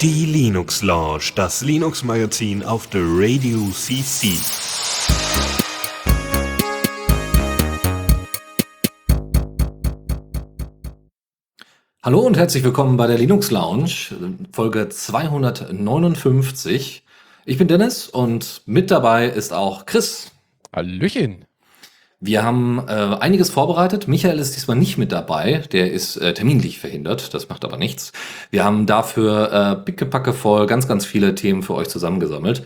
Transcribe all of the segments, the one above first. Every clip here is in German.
Die Linux Lounge, das Linux Magazin auf der Radio CC. Hallo und herzlich willkommen bei der Linux Lounge, Folge 259. Ich bin Dennis und mit dabei ist auch Chris. Hallöchen. Wir haben äh, einiges vorbereitet. Michael ist diesmal nicht mit dabei. Der ist äh, terminlich verhindert. Das macht aber nichts. Wir haben dafür äh, pickepacke voll ganz, ganz viele Themen für euch zusammengesammelt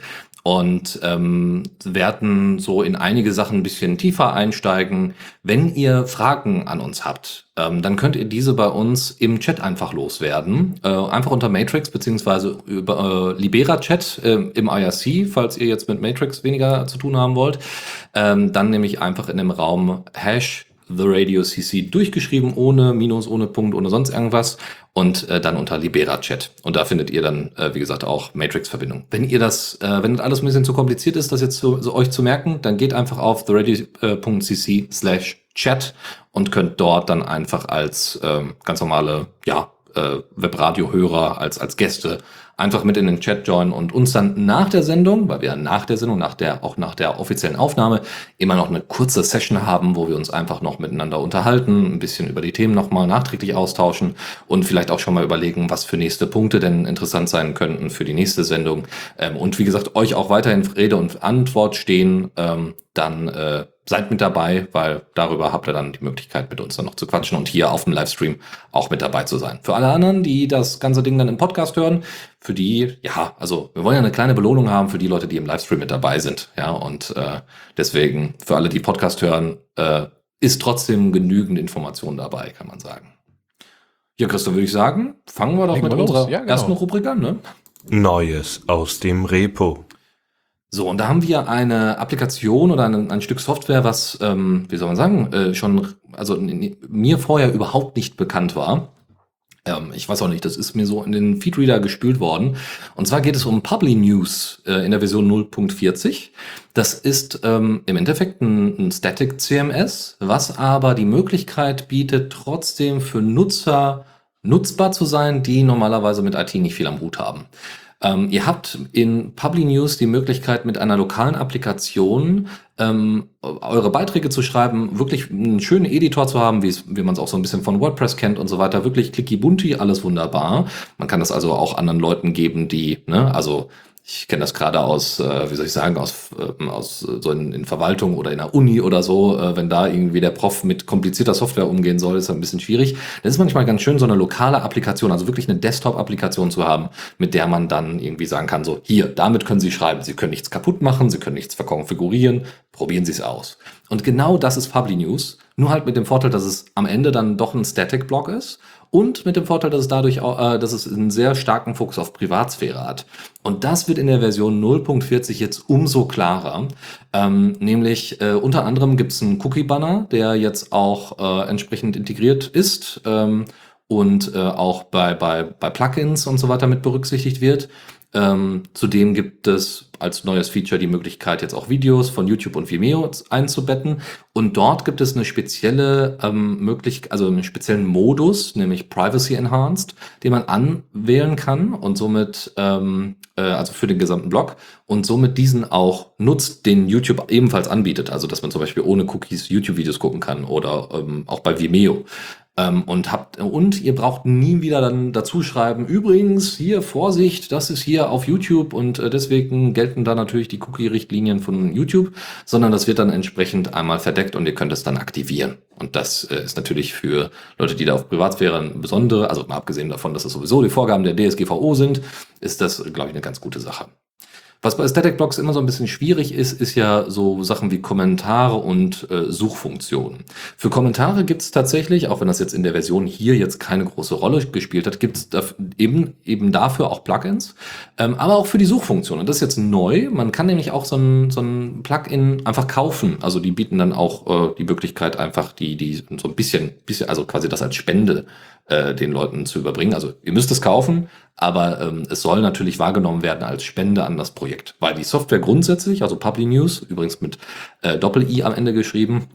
und ähm, werden so in einige Sachen ein bisschen tiefer einsteigen. Wenn ihr Fragen an uns habt, ähm, dann könnt ihr diese bei uns im Chat einfach loswerden. Äh, einfach unter Matrix beziehungsweise über äh, Libera Chat äh, im IRC, falls ihr jetzt mit Matrix weniger zu tun haben wollt. Ähm, dann nämlich einfach in dem Raum Hash The Radio CC durchgeschrieben, ohne Minus, ohne Punkt, ohne sonst irgendwas und äh, dann unter Libera Chat. Und da findet ihr dann, äh, wie gesagt, auch Matrix-Verbindung. Wenn ihr das, äh, wenn das alles ein bisschen zu kompliziert ist, das jetzt so, so euch zu merken, dann geht einfach auf theradio.cc slash chat und könnt dort dann einfach als ähm, ganz normale, ja, äh, Webradio-Hörer, als, als Gäste einfach mit in den Chat joinen und uns dann nach der Sendung, weil wir nach der Sendung, nach der, auch nach der offiziellen Aufnahme immer noch eine kurze Session haben, wo wir uns einfach noch miteinander unterhalten, ein bisschen über die Themen nochmal nachträglich austauschen und vielleicht auch schon mal überlegen, was für nächste Punkte denn interessant sein könnten für die nächste Sendung. Ähm, und wie gesagt, euch auch weiterhin Rede und Antwort stehen, ähm, dann äh, seid mit dabei, weil darüber habt ihr dann die Möglichkeit, mit uns dann noch zu quatschen und hier auf dem Livestream auch mit dabei zu sein. Für alle anderen, die das ganze Ding dann im Podcast hören, für die, ja, also wir wollen ja eine kleine Belohnung haben für die Leute, die im Livestream mit dabei sind. Ja, und äh, deswegen für alle, die Podcast hören, äh, ist trotzdem genügend Information dabei, kann man sagen. Ja, Christoph, würde ich sagen, fangen wir doch Legen mit wir unserer ja, genau. ersten Rubrik an, ne? Neues aus dem Repo. So, und da haben wir eine Applikation oder ein, ein Stück Software, was, ähm, wie soll man sagen, äh, schon, also mir vorher überhaupt nicht bekannt war. Ähm, ich weiß auch nicht, das ist mir so in den Feedreader gespült worden. Und zwar geht es um Publi News äh, in der Version 0.40. Das ist ähm, im Endeffekt ein, ein Static CMS, was aber die Möglichkeit bietet, trotzdem für Nutzer nutzbar zu sein, die normalerweise mit IT nicht viel am Hut haben. Ähm, ihr habt in Publi News die Möglichkeit, mit einer lokalen Applikation ähm, eure Beiträge zu schreiben, wirklich einen schönen Editor zu haben, wie man es auch so ein bisschen von WordPress kennt und so weiter. Wirklich clicky bunti, alles wunderbar. Man kann das also auch anderen Leuten geben, die, ne, also ich kenne das gerade aus, äh, wie soll ich sagen, aus, äh, aus so in, in Verwaltung oder in der Uni oder so, äh, wenn da irgendwie der Prof mit komplizierter Software umgehen soll, ist das ein bisschen schwierig. Das ist manchmal ganz schön, so eine lokale Applikation, also wirklich eine Desktop-Applikation zu haben, mit der man dann irgendwie sagen kann, so hier, damit können Sie schreiben, Sie können nichts kaputt machen, Sie können nichts verkonfigurieren, probieren Sie es aus. Und genau das ist Publi News, nur halt mit dem Vorteil, dass es am Ende dann doch ein Static-Block ist und mit dem Vorteil, dass es dadurch auch, äh, dass es einen sehr starken Fokus auf Privatsphäre hat. Und das wird in der Version 0.40 jetzt umso klarer. Ähm, nämlich äh, unter anderem gibt es einen Cookie-Banner, der jetzt auch äh, entsprechend integriert ist ähm, und äh, auch bei, bei, bei Plugins und so weiter mit berücksichtigt wird. Ähm, zudem gibt es als neues Feature die Möglichkeit, jetzt auch Videos von YouTube und Vimeo einzubetten. Und dort gibt es eine spezielle ähm, Möglichkeit, also einen speziellen Modus, nämlich Privacy Enhanced, den man anwählen kann und somit, ähm, äh, also für den gesamten Blog und somit diesen auch nutzt, den YouTube ebenfalls anbietet. Also, dass man zum Beispiel ohne Cookies YouTube-Videos gucken kann oder ähm, auch bei Vimeo. Ähm, und habt, und ihr braucht nie wieder dann dazu schreiben, übrigens, hier, Vorsicht, das ist hier auf YouTube und äh, deswegen gelten da natürlich die Cookie-Richtlinien von YouTube, sondern das wird dann entsprechend einmal verdeckt und ihr könnt es dann aktivieren. Und das äh, ist natürlich für Leute, die da auf Privatsphäre besondere, also mal abgesehen davon, dass das sowieso die Vorgaben der DSGVO sind, ist das, glaube ich, eine ganz gute Sache. Was bei Static Blocks immer so ein bisschen schwierig ist, ist ja so Sachen wie Kommentare und äh, Suchfunktionen. Für Kommentare gibt es tatsächlich, auch wenn das jetzt in der Version hier jetzt keine große Rolle gespielt hat, gibt es eben, eben dafür auch Plugins, ähm, aber auch für die Suchfunktion. Und das ist jetzt neu. Man kann nämlich auch so ein, so ein Plugin einfach kaufen. Also die bieten dann auch äh, die Möglichkeit, einfach die, die so ein bisschen, bisschen, also quasi das als Spende äh, den Leuten zu überbringen. Also ihr müsst es kaufen, aber ähm, es soll natürlich wahrgenommen werden als Spende an das Projekt, weil die Software grundsätzlich, also Publi News, übrigens mit äh, Doppel-I am Ende geschrieben,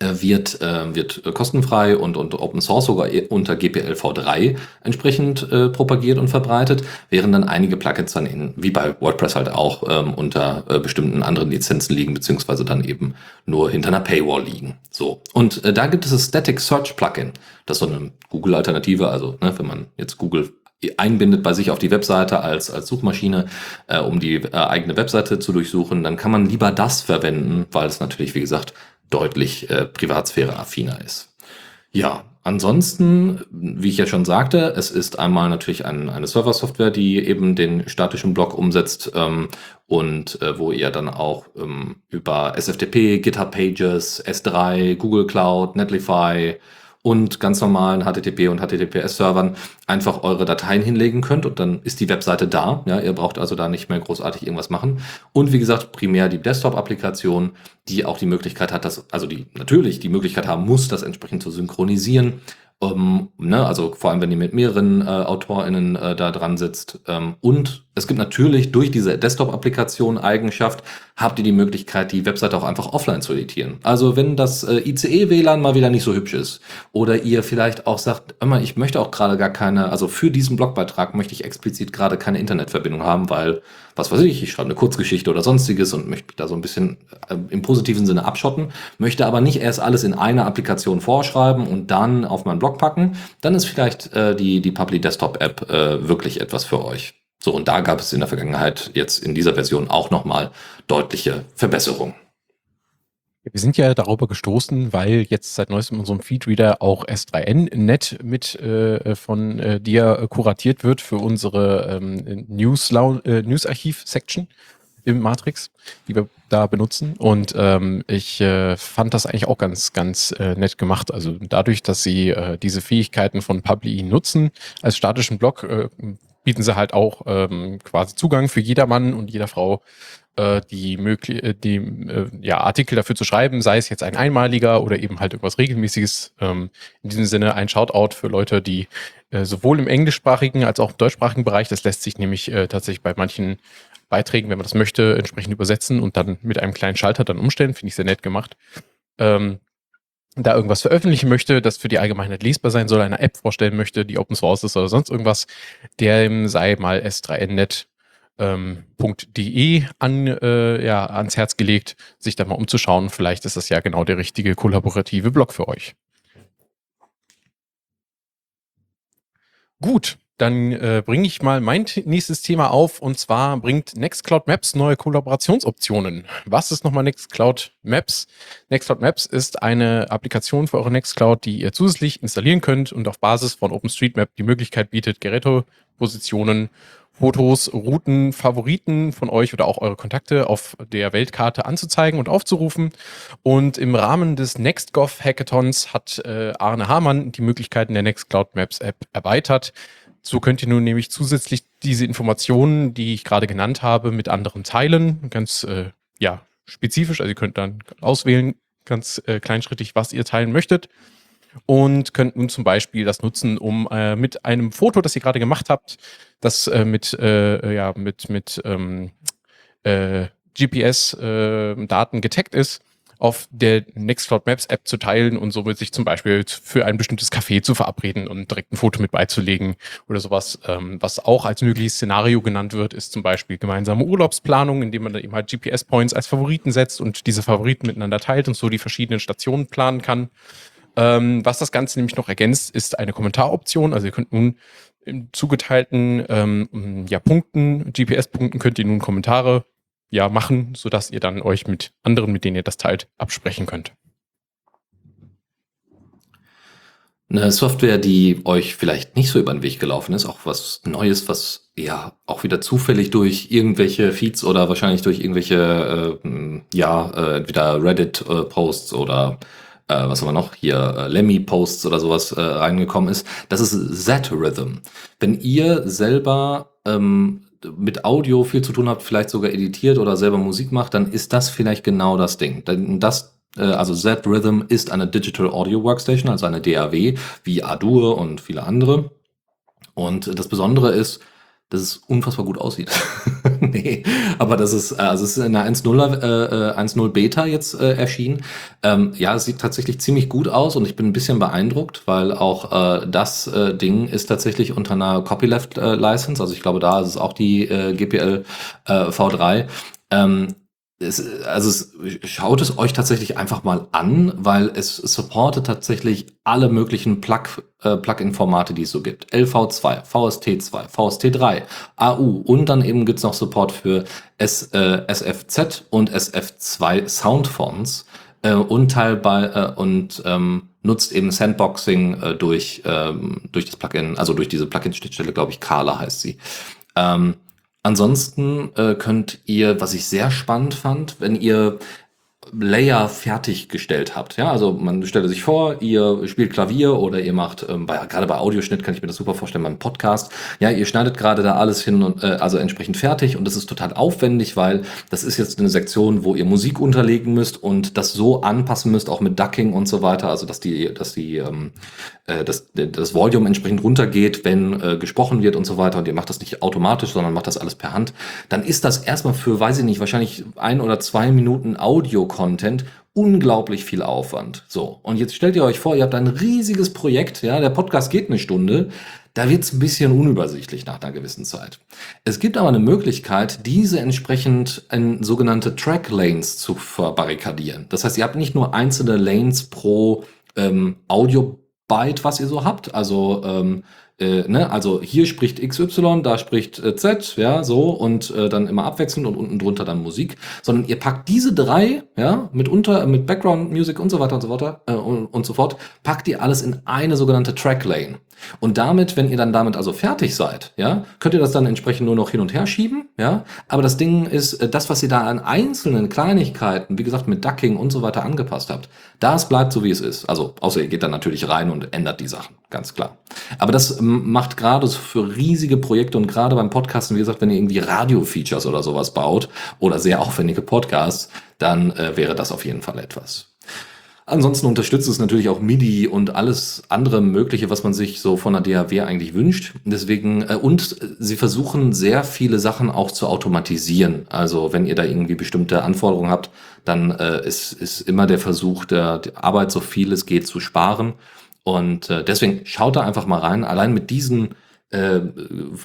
wird, äh, wird kostenfrei und, und Open Source sogar unter GPL v3 entsprechend äh, propagiert und verbreitet, während dann einige Plugins dann in, wie bei WordPress halt auch ähm, unter äh, bestimmten anderen Lizenzen liegen, beziehungsweise dann eben nur hinter einer Paywall liegen. So. Und äh, da gibt es das Static Search Plugin. Das ist so eine Google-Alternative, also ne, wenn man jetzt Google einbindet bei sich auf die Webseite als, als Suchmaschine, äh, um die äh, eigene Webseite zu durchsuchen, dann kann man lieber das verwenden, weil es natürlich, wie gesagt, deutlich äh, Privatsphäre-affiner ist. Ja, ansonsten, wie ich ja schon sagte, es ist einmal natürlich ein, eine Server-Software, die eben den statischen Block umsetzt ähm, und äh, wo ihr dann auch ähm, über SFTP, GitHub Pages, S3, Google Cloud, Netlify, und ganz normalen HTTP und HTTPS-Servern einfach eure Dateien hinlegen könnt und dann ist die Webseite da. Ja, ihr braucht also da nicht mehr großartig irgendwas machen. Und wie gesagt, primär die Desktop-Applikation, die auch die Möglichkeit hat, das, also die natürlich die Möglichkeit haben muss, das entsprechend zu synchronisieren ähm, ne, also vor allem, wenn ihr mit mehreren äh, AutorInnen äh, da dran sitzt. Ähm, und es gibt natürlich durch diese Desktop-Applikation Eigenschaft, habt ihr die Möglichkeit, die Webseite auch einfach offline zu editieren. Also wenn das äh, ICE-WLAN mal wieder nicht so hübsch ist oder ihr vielleicht auch sagt, immer, ich möchte auch gerade gar keine, also für diesen Blogbeitrag möchte ich explizit gerade keine Internetverbindung haben, weil, was weiß ich, ich schreibe eine Kurzgeschichte oder sonstiges und möchte mich da so ein bisschen äh, im positiven Sinne abschotten, möchte aber nicht erst alles in einer Applikation vorschreiben und dann auf meinen Blog packen, dann ist vielleicht äh, die, die Public Desktop App äh, wirklich etwas für euch. So, und da gab es in der Vergangenheit jetzt in dieser Version auch nochmal deutliche Verbesserungen. Wir sind ja darüber gestoßen, weil jetzt seit neuestem in unserem Feedreader auch S3N-Net mit äh, von äh, dir kuratiert wird für unsere ähm, äh, News-Archiv-Section im Matrix, die wir da benutzen. Und ähm, ich äh, fand das eigentlich auch ganz, ganz äh, nett gemacht. Also dadurch, dass sie äh, diese Fähigkeiten von Publi nutzen als statischen Block, äh, bieten sie halt auch ähm, quasi Zugang für jedermann und jeder Frau äh, die möglich äh, die äh, ja Artikel dafür zu schreiben, sei es jetzt ein einmaliger oder eben halt irgendwas regelmäßiges. Ähm, in diesem Sinne ein Shoutout für Leute, die äh, sowohl im englischsprachigen als auch im deutschsprachigen Bereich, das lässt sich nämlich äh, tatsächlich bei manchen Beiträgen, wenn man das möchte, entsprechend übersetzen und dann mit einem kleinen Schalter dann umstellen, finde ich sehr nett gemacht. Ähm, da irgendwas veröffentlichen möchte, das für die Allgemeinheit lesbar sein soll, eine App vorstellen möchte, die Open Source ist oder sonst irgendwas, der sei mal s3nnet.de ähm, an, äh, ja, ans Herz gelegt, sich da mal umzuschauen. Vielleicht ist das ja genau der richtige kollaborative Blog für euch. Gut, dann äh, bringe ich mal mein nächstes Thema auf und zwar bringt Nextcloud Maps neue Kollaborationsoptionen. Was ist nochmal Nextcloud Maps? Nextcloud Maps ist eine Applikation für eure Nextcloud, die ihr zusätzlich installieren könnt und auf Basis von OpenStreetMap die Möglichkeit bietet, Gerätepositionen, Fotos, Routen, Favoriten von euch oder auch eure Kontakte auf der Weltkarte anzuzeigen und aufzurufen. Und im Rahmen des NextGov Hackathons hat äh, Arne Hamann die Möglichkeiten der Nextcloud Maps App erweitert. So könnt ihr nun nämlich zusätzlich diese Informationen, die ich gerade genannt habe, mit anderen teilen. Ganz äh, ja, spezifisch. Also ihr könnt dann auswählen, ganz äh, kleinschrittig, was ihr teilen möchtet. Und könnt nun zum Beispiel das nutzen, um äh, mit einem Foto, das ihr gerade gemacht habt, das äh, mit, äh, ja, mit, mit ähm, äh, GPS-Daten äh, getaggt ist, auf der Nextcloud Maps App zu teilen und somit sich zum Beispiel für ein bestimmtes Café zu verabreden und direkt ein Foto mit beizulegen oder sowas. Ähm, was auch als mögliches Szenario genannt wird, ist zum Beispiel gemeinsame Urlaubsplanung, indem man dann eben halt GPS-Points als Favoriten setzt und diese Favoriten miteinander teilt und so die verschiedenen Stationen planen kann. Ähm, was das Ganze nämlich noch ergänzt, ist eine Kommentaroption. Also ihr könnt nun im zugeteilten ähm, ja, Punkten, GPS-Punkten könnt ihr nun Kommentare ja machen, sodass ihr dann euch mit anderen, mit denen ihr das teilt, absprechen könnt. Eine Software, die euch vielleicht nicht so über den Weg gelaufen ist, auch was Neues, was ja auch wieder zufällig durch irgendwelche Feeds oder wahrscheinlich durch irgendwelche, äh, ja, äh, entweder Reddit-Posts äh, oder äh, was haben wir noch hier, äh, Lemmy-Posts oder sowas äh, reingekommen ist. Das ist Z-Rhythm. Wenn ihr selber ähm, mit Audio viel zu tun habt, vielleicht sogar editiert oder selber Musik macht, dann ist das vielleicht genau das Ding. Denn das, äh, also Z-Rhythm ist eine Digital Audio Workstation, also eine DAW, wie Adur und viele andere. Und das Besondere ist, dass es unfassbar gut aussieht. nee, aber das ist, also es ist in der 1.0 äh, 1.0 äh, Beta jetzt äh, erschienen. Ähm, ja, es sieht tatsächlich ziemlich gut aus und ich bin ein bisschen beeindruckt, weil auch äh, das äh, Ding ist tatsächlich unter einer Copyleft äh, License. Also ich glaube, da ist es auch die äh, GPL äh, V3. Ähm, es, also es, schaut es euch tatsächlich einfach mal an, weil es supportet tatsächlich alle möglichen Plug, äh, Plugin-Formate, die es so gibt. LV2, VST2, VST3, AU und dann eben gibt's noch Support für S, äh, SFZ und SF2 Soundfonts äh, und teilbar äh, und ähm, nutzt eben Sandboxing äh, durch, ähm, durch das Plugin, also durch diese Plugin-Schnittstelle, glaube ich, Kala heißt sie. Ähm, Ansonsten äh, könnt ihr, was ich sehr spannend fand, wenn ihr Layer fertiggestellt habt. Ja, also man stellt sich vor, ihr spielt Klavier oder ihr macht, ähm, bei, gerade bei Audioschnitt kann ich mir das super vorstellen beim Podcast. Ja, ihr schneidet gerade da alles hin und äh, also entsprechend fertig und das ist total aufwendig, weil das ist jetzt eine Sektion, wo ihr Musik unterlegen müsst und das so anpassen müsst, auch mit Ducking und so weiter, also dass die, dass die, ähm, äh, dass das Volume entsprechend runtergeht, wenn äh, gesprochen wird und so weiter und ihr macht das nicht automatisch, sondern macht das alles per Hand. Dann ist das erstmal für, weiß ich nicht, wahrscheinlich ein oder zwei Minuten Audio Content unglaublich viel Aufwand. So, und jetzt stellt ihr euch vor, ihr habt ein riesiges Projekt, ja, der Podcast geht eine Stunde, da wird's ein bisschen unübersichtlich nach einer gewissen Zeit. Es gibt aber eine Möglichkeit, diese entsprechend in sogenannte Track Lanes zu verbarrikadieren. Das heißt, ihr habt nicht nur einzelne Lanes pro ähm, Audio Byte, was ihr so habt, also ähm, äh, ne, also hier spricht XY, da spricht äh, Z, ja, so und äh, dann immer abwechselnd und unten drunter dann Musik, sondern ihr packt diese drei, ja, mit unter, mit Background Music und so weiter und so weiter äh, und, und so fort, packt ihr alles in eine sogenannte Track Lane. Und damit, wenn ihr dann damit also fertig seid, ja, könnt ihr das dann entsprechend nur noch hin und her schieben, ja. Aber das Ding ist, äh, das, was ihr da an einzelnen Kleinigkeiten, wie gesagt, mit Ducking und so weiter angepasst habt, das bleibt so, wie es ist. Also, außer ihr geht dann natürlich rein und ändert die Sachen, ganz klar. Aber das macht gerade für riesige Projekte und gerade beim Podcasten, wie gesagt, wenn ihr irgendwie Radio-Features oder sowas baut oder sehr aufwendige Podcasts, dann äh, wäre das auf jeden Fall etwas. Ansonsten unterstützt es natürlich auch MIDI und alles andere Mögliche, was man sich so von der DAW eigentlich wünscht. Deswegen, äh, und sie versuchen sehr viele Sachen auch zu automatisieren. Also wenn ihr da irgendwie bestimmte Anforderungen habt, dann äh, ist, ist immer der Versuch, der, der Arbeit so viel es geht zu sparen. Und äh, deswegen schaut da einfach mal rein. Allein mit diesen äh,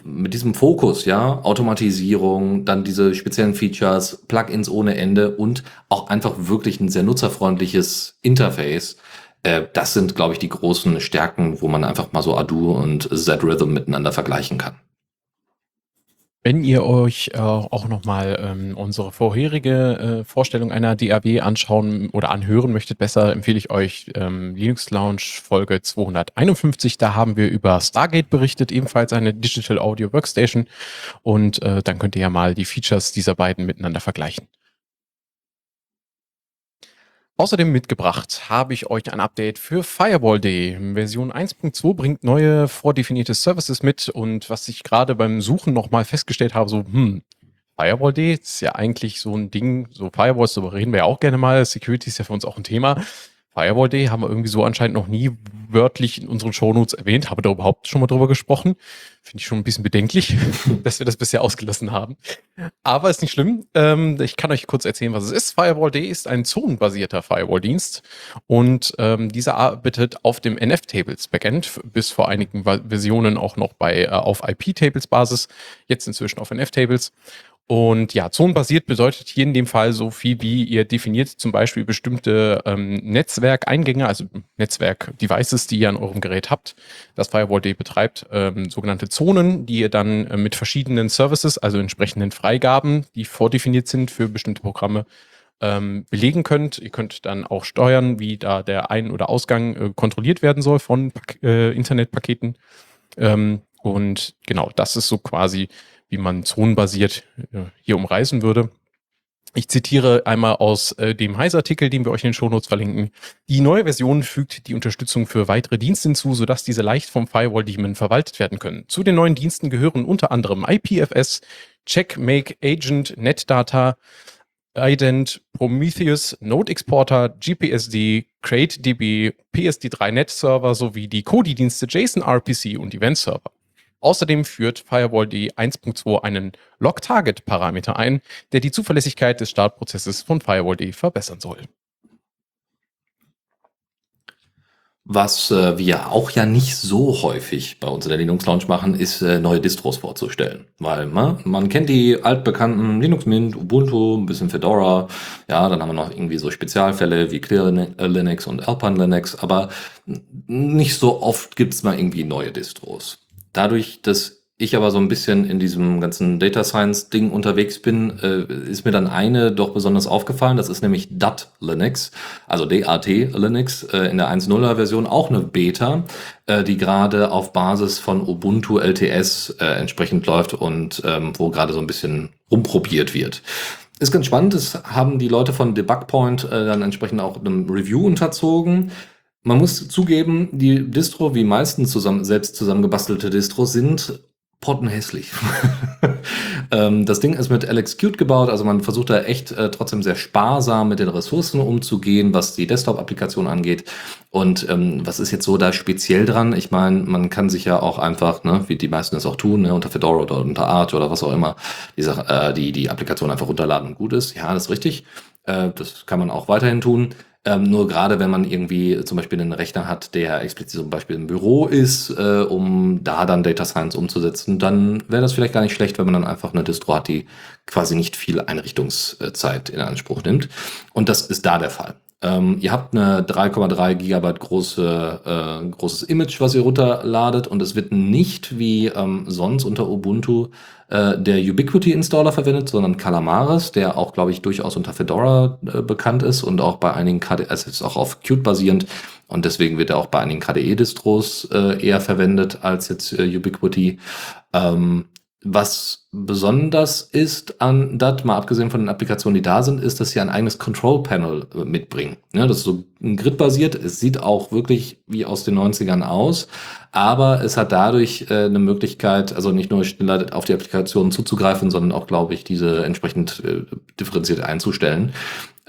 mit diesem Fokus, ja, Automatisierung, dann diese speziellen Features, Plugins ohne Ende und auch einfach wirklich ein sehr nutzerfreundliches Interface. Äh, das sind, glaube ich, die großen Stärken, wo man einfach mal so Adu und Z-Rhythm miteinander vergleichen kann. Wenn ihr euch äh, auch nochmal ähm, unsere vorherige äh, Vorstellung einer DAW anschauen oder anhören möchtet, besser empfehle ich euch ähm, Linux Lounge Folge 251. Da haben wir über Stargate berichtet, ebenfalls eine Digital Audio Workstation. Und äh, dann könnt ihr ja mal die Features dieser beiden miteinander vergleichen. Außerdem mitgebracht habe ich euch ein Update für Firewall.de. Version 1.2 bringt neue vordefinierte Services mit und was ich gerade beim Suchen nochmal festgestellt habe, so, hm, Firewall.de ist ja eigentlich so ein Ding, so Firewalls, darüber reden wir ja auch gerne mal. Security ist ja für uns auch ein Thema. Firewall Day haben wir irgendwie so anscheinend noch nie wörtlich in unseren Shownotes erwähnt. Habe da überhaupt schon mal drüber gesprochen. Finde ich schon ein bisschen bedenklich, dass wir das bisher ausgelassen haben. Aber ist nicht schlimm. Ähm, ich kann euch kurz erzählen, was es ist. Firewall Day ist ein zonenbasierter Firewall-Dienst und ähm, dieser arbeitet auf dem NF-Tables Backend, bis vor einigen Versionen auch noch bei äh, auf IP-Tables-Basis, jetzt inzwischen auf NF-Tables. Und ja, zonenbasiert bedeutet hier in dem Fall so viel wie ihr definiert zum Beispiel bestimmte ähm, Netzwerkeingänge, also Netzwerk-Devices, die ihr an eurem Gerät habt, das Firewall.de betreibt, ähm, sogenannte Zonen, die ihr dann äh, mit verschiedenen Services, also entsprechenden Freigaben, die vordefiniert sind für bestimmte Programme, ähm, belegen könnt. Ihr könnt dann auch steuern, wie da der Ein- oder Ausgang äh, kontrolliert werden soll von äh, Internetpaketen. Ähm, und genau, das ist so quasi wie man zonenbasiert äh, hier umreißen würde. Ich zitiere einmal aus äh, dem Heise-Artikel, den wir euch in den Shownotes verlinken. Die neue Version fügt die Unterstützung für weitere Dienste hinzu, sodass diese leicht vom Firewall-Daemon verwaltet werden können. Zu den neuen Diensten gehören unter anderem IPFS, Check, Make, Agent, NetData, Ident, Prometheus, Node Exporter, GPSD, CrateDB, PSD3 Net Server sowie die Kodi-Dienste JSON RPC und Event Server. Außerdem führt Firewall.de 1.2 einen Log-Target-Parameter ein, der die Zuverlässigkeit des Startprozesses von Firewall.de verbessern soll. Was äh, wir auch ja nicht so häufig bei uns in der Linux Lounge machen, ist äh, neue Distros vorzustellen. Weil man, man kennt die altbekannten Linux Mint, Ubuntu, ein bisschen Fedora, ja, dann haben wir noch irgendwie so Spezialfälle wie Clear Linux und Alpine Linux, aber nicht so oft gibt's mal irgendwie neue Distros. Dadurch, dass ich aber so ein bisschen in diesem ganzen Data Science Ding unterwegs bin, äh, ist mir dann eine doch besonders aufgefallen. Das ist nämlich DAT Linux, also DAT Linux äh, in der 1.0er Version auch eine Beta, äh, die gerade auf Basis von Ubuntu LTS äh, entsprechend läuft und ähm, wo gerade so ein bisschen rumprobiert wird. Ist ganz spannend. Das haben die Leute von Debug Point äh, dann entsprechend auch einem Review unterzogen. Man muss zugeben, die Distro, wie meistens zusammen, selbst zusammengebastelte Distros, sind pottenhässlich. ähm, das Ding ist mit LXQt gebaut, also man versucht da echt äh, trotzdem sehr sparsam mit den Ressourcen umzugehen, was die Desktop-Applikation angeht. Und ähm, was ist jetzt so da speziell dran? Ich meine, man kann sich ja auch einfach, ne, wie die meisten es auch tun, ne, unter Fedora oder unter Arch oder was auch immer, diese, äh, die, die Applikation einfach runterladen und gut ist. Ja, das ist richtig. Äh, das kann man auch weiterhin tun. Ähm, nur gerade wenn man irgendwie zum Beispiel einen Rechner hat, der explizit zum Beispiel im Büro ist, äh, um da dann Data Science umzusetzen, dann wäre das vielleicht gar nicht schlecht, wenn man dann einfach eine Distro hat, die quasi nicht viel Einrichtungszeit in Anspruch nimmt. Und das ist da der Fall. Ähm, ihr habt eine 3,3 Gigabyte große, äh, großes Image, was ihr runterladet und es wird nicht wie ähm, sonst unter Ubuntu äh, der Ubiquity Installer verwendet, sondern Calamares, der auch, glaube ich, durchaus unter Fedora äh, bekannt ist und auch bei einigen KDE, also ist auch auf Qt basierend und deswegen wird er auch bei einigen KDE-Distros äh, eher verwendet als jetzt äh, Ubiquity. Ähm, was besonders ist an DAT, mal abgesehen von den Applikationen, die da sind, ist, dass sie ein eigenes Control Panel äh, mitbringen. Ja, das ist so Grid-basiert. Es sieht auch wirklich wie aus den 90ern aus, aber es hat dadurch äh, eine Möglichkeit, also nicht nur schneller auf die Applikationen zuzugreifen, sondern auch, glaube ich, diese entsprechend äh, differenziert einzustellen.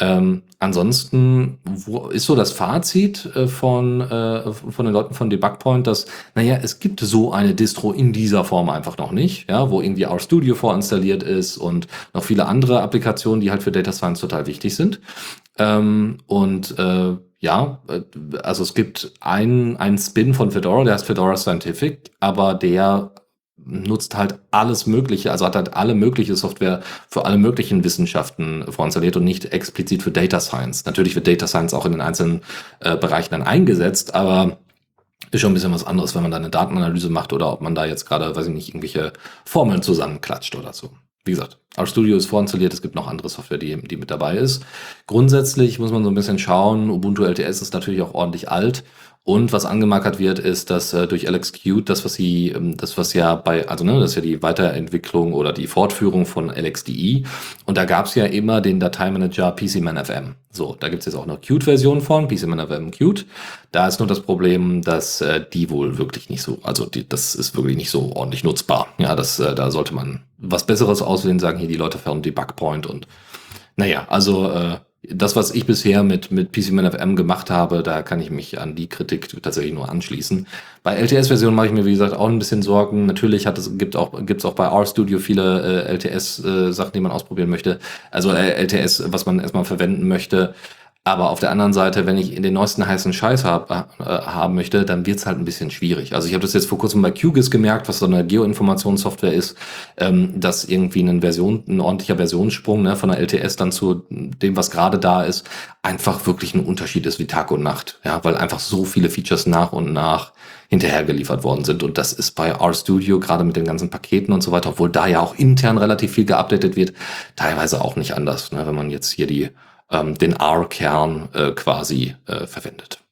Ähm, ansonsten wo ist so das Fazit äh, von, äh, von den Leuten von Debugpoint, dass, naja, es gibt so eine Distro in dieser Form einfach noch nicht, ja, wo irgendwie RStudio vorinstalliert ist und noch viele andere Applikationen, die halt für Data Science total wichtig sind. Ähm, und äh, ja, äh, also es gibt einen, einen Spin von Fedora, der heißt Fedora Scientific, aber der nutzt halt alles Mögliche, also hat halt alle mögliche Software für alle möglichen Wissenschaften vorinstalliert und nicht explizit für Data Science. Natürlich wird Data Science auch in den einzelnen äh, Bereichen dann eingesetzt, aber ist schon ein bisschen was anderes, wenn man da eine Datenanalyse macht oder ob man da jetzt gerade, weiß ich nicht, irgendwelche Formeln zusammenklatscht oder so. Wie gesagt, RStudio ist vorinstalliert, es gibt noch andere Software, die, die mit dabei ist. Grundsätzlich muss man so ein bisschen schauen, Ubuntu LTS ist natürlich auch ordentlich alt und was angemarkert wird, ist, dass äh, durch LXQt das, was sie, ähm, das, was ja bei, also ne, das ist ja die Weiterentwicklung oder die Fortführung von LXDE. Und da gab es ja immer den Dateimanager PCManFM. So, da gibt's jetzt auch noch Qt-Version von, PCManFM Qt. Da ist nur das Problem, dass äh, die wohl wirklich nicht so, also die, das ist wirklich nicht so ordentlich nutzbar. Ja, das, äh, da sollte man was Besseres auswählen, sagen hier die Leute von Debugpoint und naja, also äh, das, was ich bisher mit, mit PCManFM gemacht habe, da kann ich mich an die Kritik tatsächlich nur anschließen. Bei LTS-Versionen mache ich mir, wie gesagt, auch ein bisschen Sorgen. Natürlich hat es, gibt auch, gibt's auch bei RStudio viele äh, LTS-Sachen, äh, die man ausprobieren möchte. Also äh, LTS, was man erstmal verwenden möchte. Aber auf der anderen Seite, wenn ich in den neuesten heißen Scheiß hab, äh, haben möchte, dann wird's halt ein bisschen schwierig. Also ich habe das jetzt vor kurzem bei QGIS gemerkt, was so eine Geoinformationssoftware ist, ähm, dass irgendwie ein Version, ein ordentlicher Versionssprung ne, von der LTS dann zu dem, was gerade da ist, einfach wirklich ein Unterschied ist wie Tag und Nacht. Ja, weil einfach so viele Features nach und nach hinterhergeliefert worden sind. Und das ist bei RStudio, gerade mit den ganzen Paketen und so weiter, obwohl da ja auch intern relativ viel geupdatet wird, teilweise auch nicht anders. Ne, wenn man jetzt hier die ähm, den R-Kern äh, quasi äh, verwendet.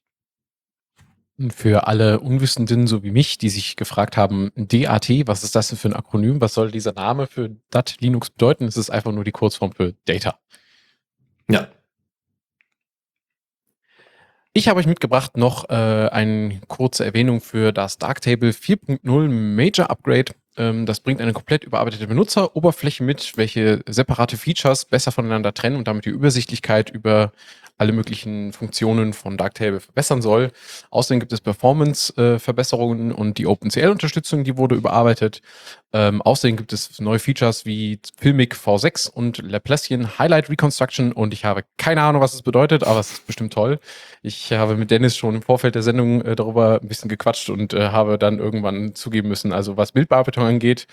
Für alle Unwissenden, so wie mich, die sich gefragt haben, DAT, was ist das denn für ein Akronym? Was soll dieser Name für DAT Linux bedeuten? Es ist einfach nur die Kurzform für Data. Ja. Ich habe euch mitgebracht noch äh, eine kurze Erwähnung für das Darktable 4.0 Major Upgrade. Ähm, das bringt eine komplett überarbeitete Benutzeroberfläche mit, welche separate Features besser voneinander trennen und damit die Übersichtlichkeit über alle möglichen Funktionen von Darktable verbessern soll. Außerdem gibt es Performance-Verbesserungen und die OpenCL-Unterstützung, die wurde überarbeitet. Ähm, außerdem gibt es neue Features wie Filmic V6 und Laplacian Highlight Reconstruction und ich habe keine Ahnung, was es bedeutet, aber es ist bestimmt toll. Ich habe mit Dennis schon im Vorfeld der Sendung äh, darüber ein bisschen gequatscht und äh, habe dann irgendwann zugeben müssen, also was Bildbearbeitung angeht,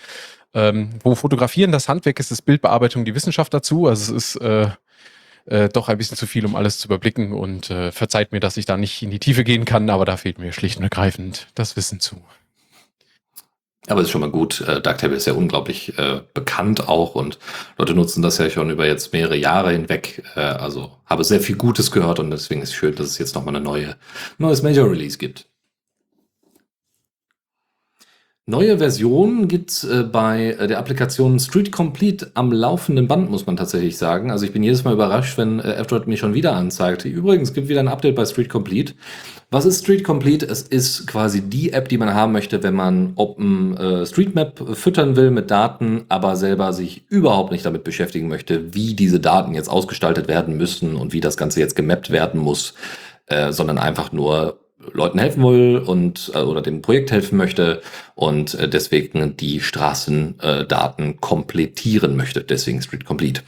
ähm, wo Fotografieren das Handwerk ist, ist Bildbearbeitung die Wissenschaft dazu. Also es ist äh, äh, doch ein bisschen zu viel, um alles zu überblicken und äh, verzeiht mir, dass ich da nicht in die Tiefe gehen kann, aber da fehlt mir schlicht und ergreifend das Wissen zu. Aber es ist schon mal gut. Äh, Darktable ist ja unglaublich äh, bekannt auch und Leute nutzen das ja schon über jetzt mehrere Jahre hinweg. Äh, also habe sehr viel Gutes gehört und deswegen ist es schön, dass es jetzt nochmal eine neue, neues Major Release gibt. Neue Versionen gibt's äh, bei äh, der Applikation Street Complete am laufenden Band, muss man tatsächlich sagen. Also ich bin jedes Mal überrascht, wenn äh, F-Droid mir schon wieder anzeigt. Übrigens, gibt wieder ein Update bei Street Complete. Was ist Street Complete? Es ist quasi die App, die man haben möchte, wenn man Open äh, Streetmap füttern will mit Daten, aber selber sich überhaupt nicht damit beschäftigen möchte, wie diese Daten jetzt ausgestaltet werden müssen und wie das Ganze jetzt gemappt werden muss, äh, sondern einfach nur Leuten helfen will und äh, oder dem Projekt helfen möchte und äh, deswegen die Straßendaten äh, komplettieren möchte. Deswegen Street Complete.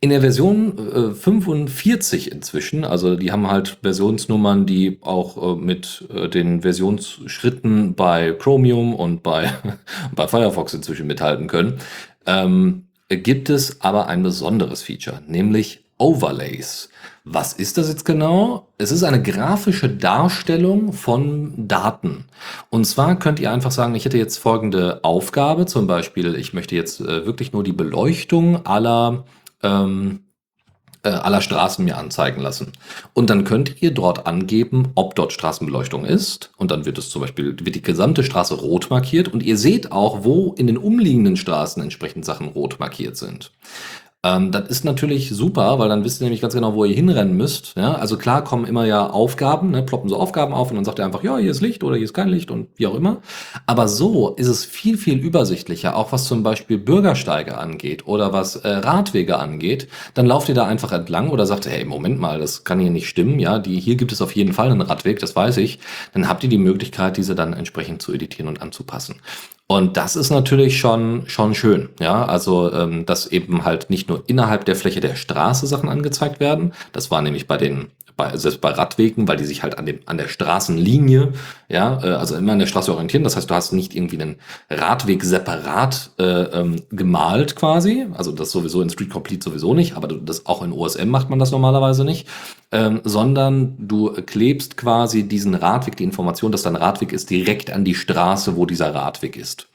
In der Version äh, 45 inzwischen, also die haben halt Versionsnummern, die auch äh, mit äh, den Versionsschritten bei Chromium und bei, bei Firefox inzwischen mithalten können, ähm, gibt es aber ein besonderes Feature, nämlich Overlays. Was ist das jetzt genau? Es ist eine grafische Darstellung von Daten. Und zwar könnt ihr einfach sagen, ich hätte jetzt folgende Aufgabe, zum Beispiel, ich möchte jetzt äh, wirklich nur die Beleuchtung aller, ähm, äh, aller Straßen mir anzeigen lassen. Und dann könnt ihr dort angeben, ob dort Straßenbeleuchtung ist. Und dann wird es zum Beispiel, wird die gesamte Straße rot markiert. Und ihr seht auch, wo in den umliegenden Straßen entsprechend Sachen rot markiert sind. Ähm, das ist natürlich super, weil dann wisst ihr nämlich ganz genau, wo ihr hinrennen müsst. Ja? Also klar kommen immer ja Aufgaben, ne? ploppen so Aufgaben auf und dann sagt er einfach, ja, hier ist Licht oder hier ist kein Licht und wie auch immer. Aber so ist es viel, viel übersichtlicher, auch was zum Beispiel Bürgersteige angeht oder was äh, Radwege angeht. Dann lauft ihr da einfach entlang oder sagt, hey, Moment mal, das kann hier nicht stimmen. Ja, die, hier gibt es auf jeden Fall einen Radweg, das weiß ich. Dann habt ihr die Möglichkeit, diese dann entsprechend zu editieren und anzupassen. Und das ist natürlich schon, schon schön, ja. Also, ähm, dass eben halt nicht nur innerhalb der Fläche der Straße Sachen angezeigt werden. Das war nämlich bei den bei, selbst bei Radwegen, weil die sich halt an, dem, an der Straßenlinie, ja, äh, also immer an der Straße orientieren. Das heißt, du hast nicht irgendwie einen Radweg separat äh, ähm, gemalt quasi. Also das sowieso in Street Complete sowieso nicht, aber das auch in OSM macht man das normalerweise nicht. Ähm, sondern du klebst quasi diesen Radweg, die Information, dass dein Radweg ist, direkt an die Straße, wo dieser Radweg ist.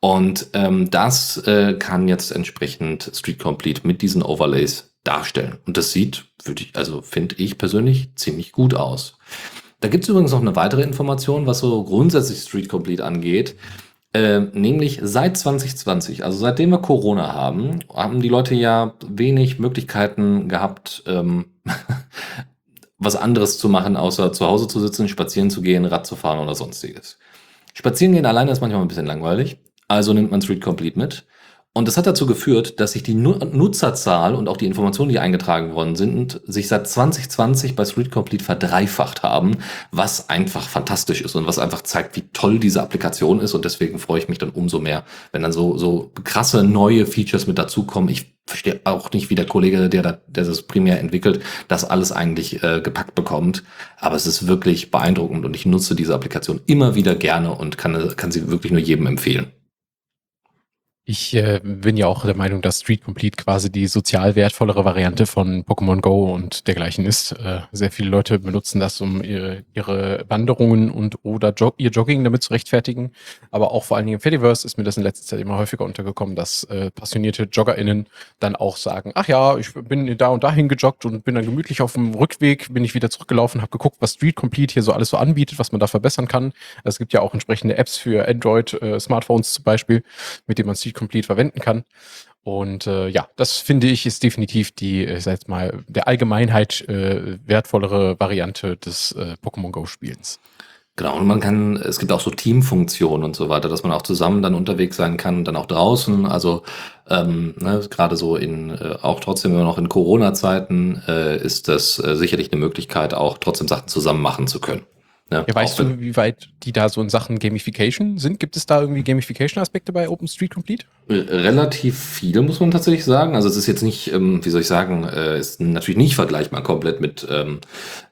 Und ähm, das äh, kann jetzt entsprechend Street Complete mit diesen Overlays darstellen. Und das sieht, würde ich, also finde ich persönlich, ziemlich gut aus. Da gibt es übrigens noch eine weitere Information, was so grundsätzlich Street Complete angeht. Äh, nämlich seit 2020, also seitdem wir Corona haben, haben die Leute ja wenig Möglichkeiten gehabt, ähm, was anderes zu machen, außer zu Hause zu sitzen, spazieren zu gehen, Rad zu fahren oder sonstiges. Spazieren gehen alleine ist manchmal ein bisschen langweilig, also nimmt man Street Complete mit. Und das hat dazu geführt, dass sich die Nutzerzahl und auch die Informationen, die eingetragen worden sind, sich seit 2020 bei Street Complete verdreifacht haben, was einfach fantastisch ist und was einfach zeigt, wie toll diese Applikation ist. Und deswegen freue ich mich dann umso mehr, wenn dann so, so krasse neue Features mit dazukommen. Ich verstehe auch nicht, wie der Kollege, der, der das primär entwickelt, das alles eigentlich äh, gepackt bekommt. Aber es ist wirklich beeindruckend und ich nutze diese Applikation immer wieder gerne und kann, kann sie wirklich nur jedem empfehlen. Ich äh, bin ja auch der Meinung, dass Street Complete quasi die sozial wertvollere Variante von Pokémon Go und dergleichen ist. Äh, sehr viele Leute benutzen das, um ihre, ihre Wanderungen und oder Jog ihr Jogging damit zu rechtfertigen. Aber auch vor allen Dingen im Fediverse ist mir das in letzter Zeit immer häufiger untergekommen, dass äh, passionierte JoggerInnen dann auch sagen, ach ja, ich bin da und dahin gejoggt und bin dann gemütlich auf dem Rückweg, bin ich wieder zurückgelaufen, habe geguckt, was Street Complete hier so alles so anbietet, was man da verbessern kann. Es gibt ja auch entsprechende Apps für Android-Smartphones äh, zum Beispiel, mit denen man Street Complete verwenden kann. Und äh, ja, das finde ich ist definitiv die, äh, sag mal, der Allgemeinheit äh, wertvollere Variante des äh, Pokémon Go Spielens. Genau, und man kann, es gibt auch so Teamfunktionen und so weiter, dass man auch zusammen dann unterwegs sein kann, dann auch draußen. Also ähm, ne, gerade so in, äh, auch trotzdem immer noch in Corona-Zeiten äh, ist das äh, sicherlich eine Möglichkeit, auch trotzdem Sachen zusammen machen zu können. Ja, ja weißt du, wie weit die da so in Sachen Gamification sind? Gibt es da irgendwie Gamification-Aspekte bei OpenStreet Complete? Relativ viele, muss man tatsächlich sagen. Also es ist jetzt nicht, ähm, wie soll ich sagen, äh, ist natürlich nicht vergleichbar komplett mit, ähm,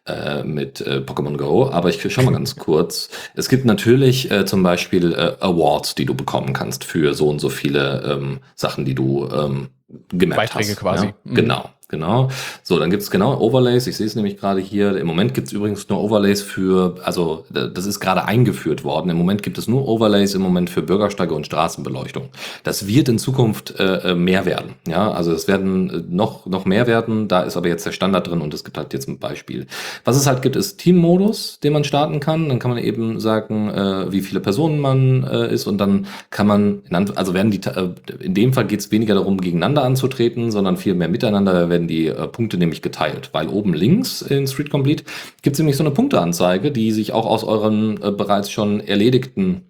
äh, mit äh, Pokémon Go, aber ich schau mal ganz kurz. Es gibt natürlich äh, zum Beispiel äh, Awards, die du bekommen kannst für so und so viele ähm, Sachen, die du ähm, gemerkt Beiträge hast. quasi. Ja? Mhm. Genau. Genau. So, dann gibt's genau Overlays. Ich sehe es nämlich gerade hier. Im Moment gibt's übrigens nur Overlays für, also das ist gerade eingeführt worden. Im Moment gibt es nur Overlays im Moment für Bürgersteige und Straßenbeleuchtung. Das wird in Zukunft äh, äh mehr werden. Ja, also es werden äh, noch, noch mehr werden. Da ist aber jetzt der Standard drin und es gibt halt jetzt ein Beispiel. Was es halt gibt, ist Team-Modus, den man starten kann. Dann kann man eben sagen, äh, wie viele Personen man äh, ist und dann kann man, also werden die, äh, in dem Fall geht's weniger darum, gegeneinander anzutreten, sondern viel mehr miteinander. Werden die äh, Punkte nämlich geteilt, weil oben links in Street Complete gibt es nämlich so eine Punkteanzeige, die sich auch aus euren äh, bereits schon erledigten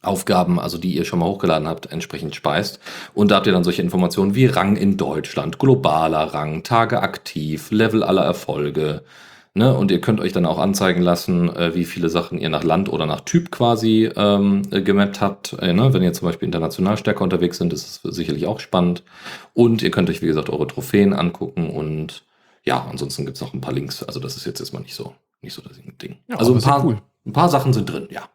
Aufgaben, also die ihr schon mal hochgeladen habt, entsprechend speist. Und da habt ihr dann solche Informationen wie Rang in Deutschland, globaler Rang, Tage aktiv, Level aller Erfolge, Ne? Und ihr könnt euch dann auch anzeigen lassen, äh, wie viele Sachen ihr nach Land oder nach Typ quasi ähm, äh, gemappt habt. Äh, ne? Wenn ihr zum Beispiel international stärker unterwegs sind, ist es sicherlich auch spannend. Und ihr könnt euch, wie gesagt, eure Trophäen angucken und ja, ansonsten gibt es noch ein paar Links. Also das ist jetzt erstmal nicht so, nicht so das Ding. Ja, also ein paar, cool. ein paar Sachen sind drin, ja.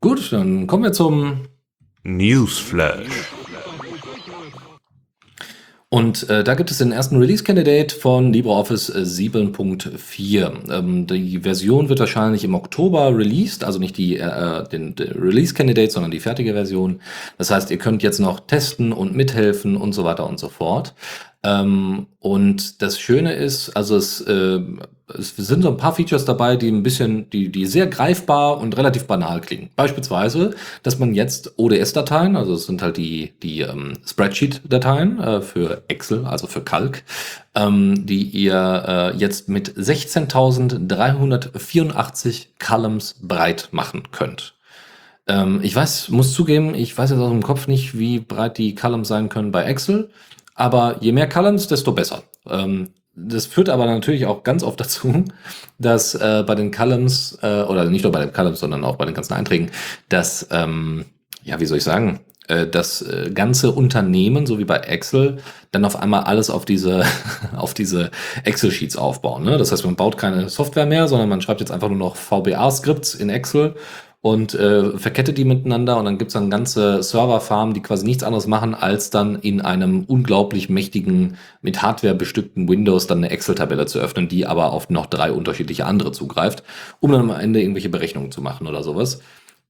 Gut, dann kommen wir zum Newsflash. Und äh, da gibt es den ersten Release-Candidate von LibreOffice 7.4. Äh, ähm, die Version wird wahrscheinlich im Oktober released, also nicht die, äh, den, den Release-Candidate, sondern die fertige Version. Das heißt, ihr könnt jetzt noch testen und mithelfen und so weiter und so fort. Ähm, und das Schöne ist, also es, äh, es sind so ein paar Features dabei, die ein bisschen, die, die sehr greifbar und relativ banal klingen. Beispielsweise, dass man jetzt ODS-Dateien, also es sind halt die, die ähm, Spreadsheet-Dateien äh, für Excel, also für Calc, ähm, die ihr äh, jetzt mit 16.384 Columns breit machen könnt. Ähm, ich weiß, muss zugeben, ich weiß jetzt aus dem Kopf nicht, wie breit die Columns sein können bei Excel. Aber je mehr Columns, desto besser. Ähm, das führt aber natürlich auch ganz oft dazu, dass äh, bei den Columns, äh, oder nicht nur bei den Columns, sondern auch bei den ganzen Einträgen, dass, ähm, ja, wie soll ich sagen, äh, das äh, ganze Unternehmen, so wie bei Excel, dann auf einmal alles auf diese, auf diese Excel-Sheets aufbauen. Ne? Das heißt, man baut keine Software mehr, sondern man schreibt jetzt einfach nur noch VBA-Skripts in Excel und äh, verkettet die miteinander und dann gibt's dann ganze Serverfarmen, die quasi nichts anderes machen, als dann in einem unglaublich mächtigen, mit Hardware bestückten Windows dann eine Excel-Tabelle zu öffnen, die aber auf noch drei unterschiedliche andere zugreift, um dann am Ende irgendwelche Berechnungen zu machen oder sowas.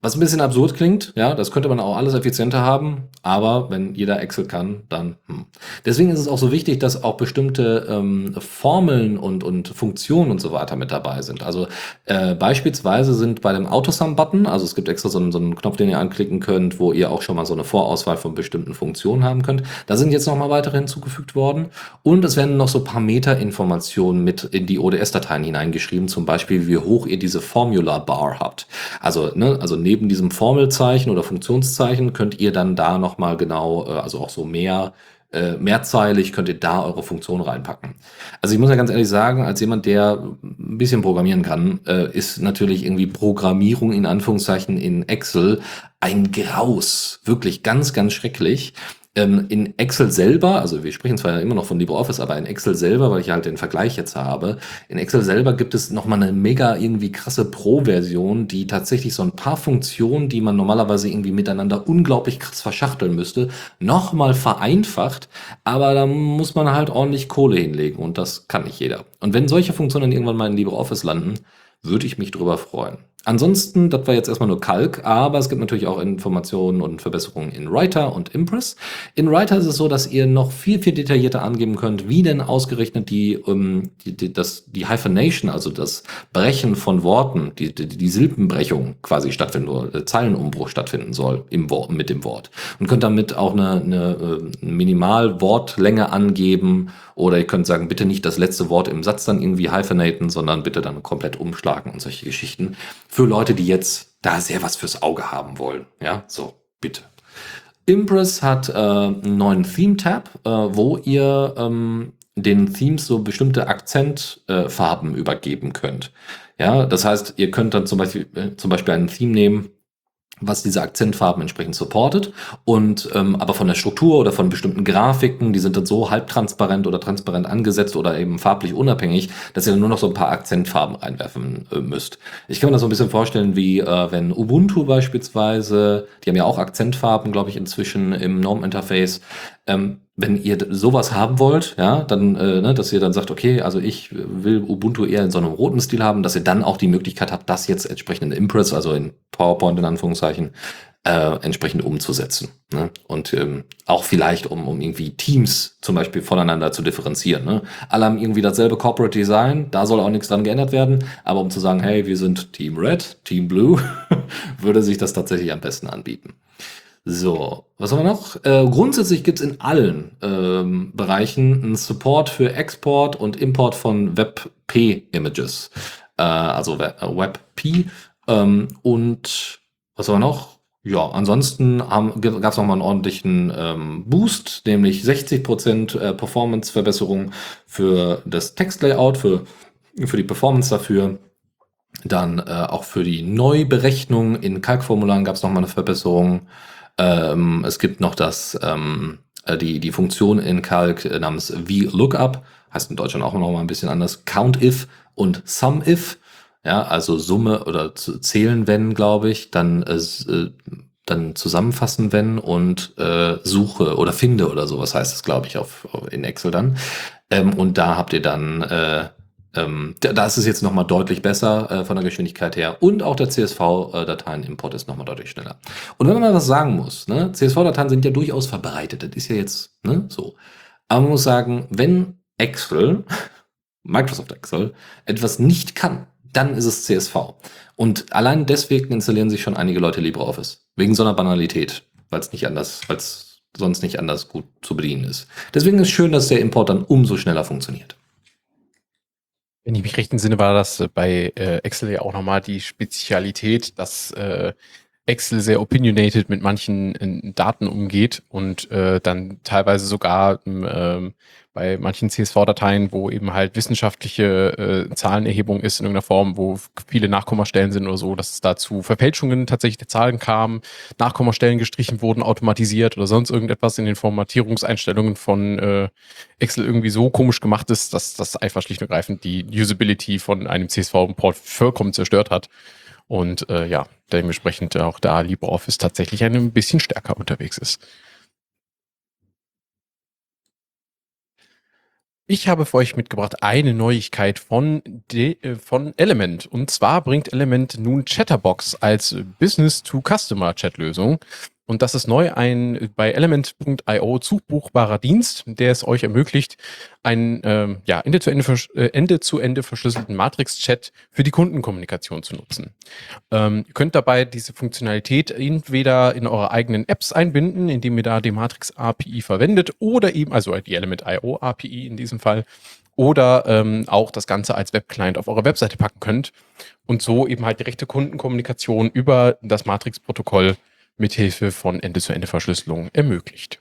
Was ein bisschen absurd klingt, ja, das könnte man auch alles effizienter haben, aber wenn jeder Excel kann, dann. Hm. Deswegen ist es auch so wichtig, dass auch bestimmte ähm, Formeln und, und Funktionen und so weiter mit dabei sind. Also äh, beispielsweise sind bei dem Autosum-Button, also es gibt extra so einen, so einen Knopf, den ihr anklicken könnt, wo ihr auch schon mal so eine Vorauswahl von bestimmten Funktionen haben könnt. Da sind jetzt nochmal weitere hinzugefügt worden. Und es werden noch so paar Meta-Informationen mit in die ODS-Dateien hineingeschrieben, zum Beispiel, wie hoch ihr diese Formula-Bar habt. Also, ne, also neben neben diesem Formelzeichen oder Funktionszeichen könnt ihr dann da nochmal genau, äh, also auch so mehr äh, mehrzeilig könnt ihr da eure Funktion reinpacken. Also ich muss ja ganz ehrlich sagen, als jemand, der ein bisschen programmieren kann, äh, ist natürlich irgendwie Programmierung in Anführungszeichen in Excel ein Graus. Wirklich ganz, ganz schrecklich. Ähm, in Excel selber, also wir sprechen zwar immer noch von LibreOffice, aber in Excel selber, weil ich halt den Vergleich jetzt habe, in Excel selber gibt es nochmal eine mega irgendwie krasse Pro-Version, die tatsächlich so ein paar Funktionen, die man normalerweise irgendwie miteinander unglaublich krass verschachteln müsste, nochmal vereinfacht, aber da muss man halt ordentlich Kohle hinlegen und das kann nicht jeder. Und wenn solche Funktionen irgendwann mal in LibreOffice landen, würde ich mich drüber freuen. Ansonsten, das war jetzt erstmal nur Kalk, aber es gibt natürlich auch Informationen und Verbesserungen in Writer und Impress. In Writer ist es so, dass ihr noch viel, viel detaillierter angeben könnt, wie denn ausgerechnet die, ähm, die, die, das, die Hyphenation, also das Brechen von Worten, die, die, die Silbenbrechung quasi stattfinden, oder äh, Zeilenumbruch stattfinden soll im Wort, mit dem Wort. Und könnt damit auch eine, eine, äh, Minimal-Wortlänge angeben oder ihr könnt sagen, bitte nicht das letzte Wort im Satz dann irgendwie hyphenaten, sondern bitte dann komplett umschlagen und solche Geschichten. Für Leute, die jetzt da sehr was fürs Auge haben wollen. Ja, so, bitte. Impress hat äh, einen neuen Theme-Tab, äh, wo ihr ähm, den Themes so bestimmte Akzentfarben äh, übergeben könnt. Ja, das heißt, ihr könnt dann zum Beispiel, äh, zum Beispiel einen Theme nehmen, was diese Akzentfarben entsprechend supportet. Und ähm, aber von der Struktur oder von bestimmten Grafiken, die sind dann so halbtransparent oder transparent angesetzt oder eben farblich unabhängig, dass ihr dann nur noch so ein paar Akzentfarben reinwerfen äh, müsst. Ich kann mir das so ein bisschen vorstellen, wie äh, wenn Ubuntu beispielsweise, die haben ja auch Akzentfarben, glaube ich, inzwischen im Norm-Interface, ähm, wenn ihr sowas haben wollt, ja, dann, äh, ne, dass ihr dann sagt, okay, also ich will Ubuntu eher in so einem roten Stil haben, dass ihr dann auch die Möglichkeit habt, das jetzt entsprechend in Impress, also in PowerPoint in Anführungszeichen, äh, entsprechend umzusetzen. Ne? Und ähm, auch vielleicht, um, um irgendwie Teams zum Beispiel voneinander zu differenzieren. Ne? Alle haben irgendwie dasselbe Corporate Design, da soll auch nichts dran geändert werden, aber um zu sagen, hey, wir sind Team Red, Team Blue, würde sich das tatsächlich am besten anbieten. So, was haben wir noch? Äh, grundsätzlich gibt's in allen ähm, Bereichen einen Support für Export und Import von WebP-Images. Äh, also WebP. Ähm, und was haben wir noch? Ja, ansonsten gab es nochmal einen ordentlichen ähm, Boost, nämlich 60% äh, Performance-Verbesserung für das Textlayout, für, für die Performance dafür. Dann äh, auch für die Neuberechnung in Kalkformularen gab es nochmal eine Verbesserung. Ähm, es gibt noch das, ähm, äh, die, die Funktion in Calc äh, namens VLOOKUP, heißt in Deutschland auch noch mal ein bisschen anders, COUNTIF und SUMIF. Ja, also Summe oder zählen, wenn, glaube ich, dann, äh, äh, dann zusammenfassen, wenn und äh, suche oder finde oder sowas heißt es, glaube ich, auf, auf, in Excel dann. Ähm, und da habt ihr dann äh, ähm, da ist es jetzt nochmal deutlich besser äh, von der Geschwindigkeit her und auch der CSV-Dateienimport ist nochmal deutlich schneller. Und wenn man mal was sagen muss, ne, CSV-Dateien sind ja durchaus verbreitet, das ist ja jetzt ne, so. Aber man muss sagen, wenn Excel, Microsoft Excel, etwas nicht kann, dann ist es CSV. Und allein deswegen installieren sich schon einige Leute LibreOffice. Wegen so einer Banalität, weil es nicht anders, weil es sonst nicht anders gut zu bedienen ist. Deswegen ist schön, dass der Import dann umso schneller funktioniert. Wenn ich mich recht entsinne, war das äh, bei äh, Excel ja auch nochmal die Spezialität, dass äh, Excel sehr opinionated mit manchen äh, Daten umgeht und äh, dann teilweise sogar äh, bei manchen CSV-Dateien, wo eben halt wissenschaftliche äh, Zahlenerhebung ist in irgendeiner Form, wo viele Nachkommastellen sind oder so, dass es da zu Verfälschungen tatsächlich der Zahlen kam, Nachkommastellen gestrichen wurden, automatisiert oder sonst irgendetwas in den Formatierungseinstellungen von äh, Excel irgendwie so komisch gemacht ist, dass das einfach schlicht und ergreifend die Usability von einem CSV-Import vollkommen zerstört hat. Und äh, ja, dementsprechend auch da LibreOffice tatsächlich ein bisschen stärker unterwegs ist. Ich habe für euch mitgebracht eine Neuigkeit von, De äh, von Element. Und zwar bringt Element nun Chatterbox als Business-to-Customer-Chat-Lösung. Und das ist neu ein bei element.io zugbuchbarer Dienst, der es euch ermöglicht, einen ähm, ja, Ende-zu-Ende äh, Ende zu Ende verschlüsselten Matrix-Chat für die Kundenkommunikation zu nutzen. Ähm, ihr könnt dabei diese Funktionalität entweder in eure eigenen Apps einbinden, indem ihr da die Matrix-API verwendet oder eben, also die Element.io API in diesem Fall, oder ähm, auch das Ganze als Webclient auf eure Webseite packen könnt und so eben halt direkte Kundenkommunikation über das Matrix-Protokoll mithilfe von Ende-zu-Ende-Verschlüsselung ermöglicht.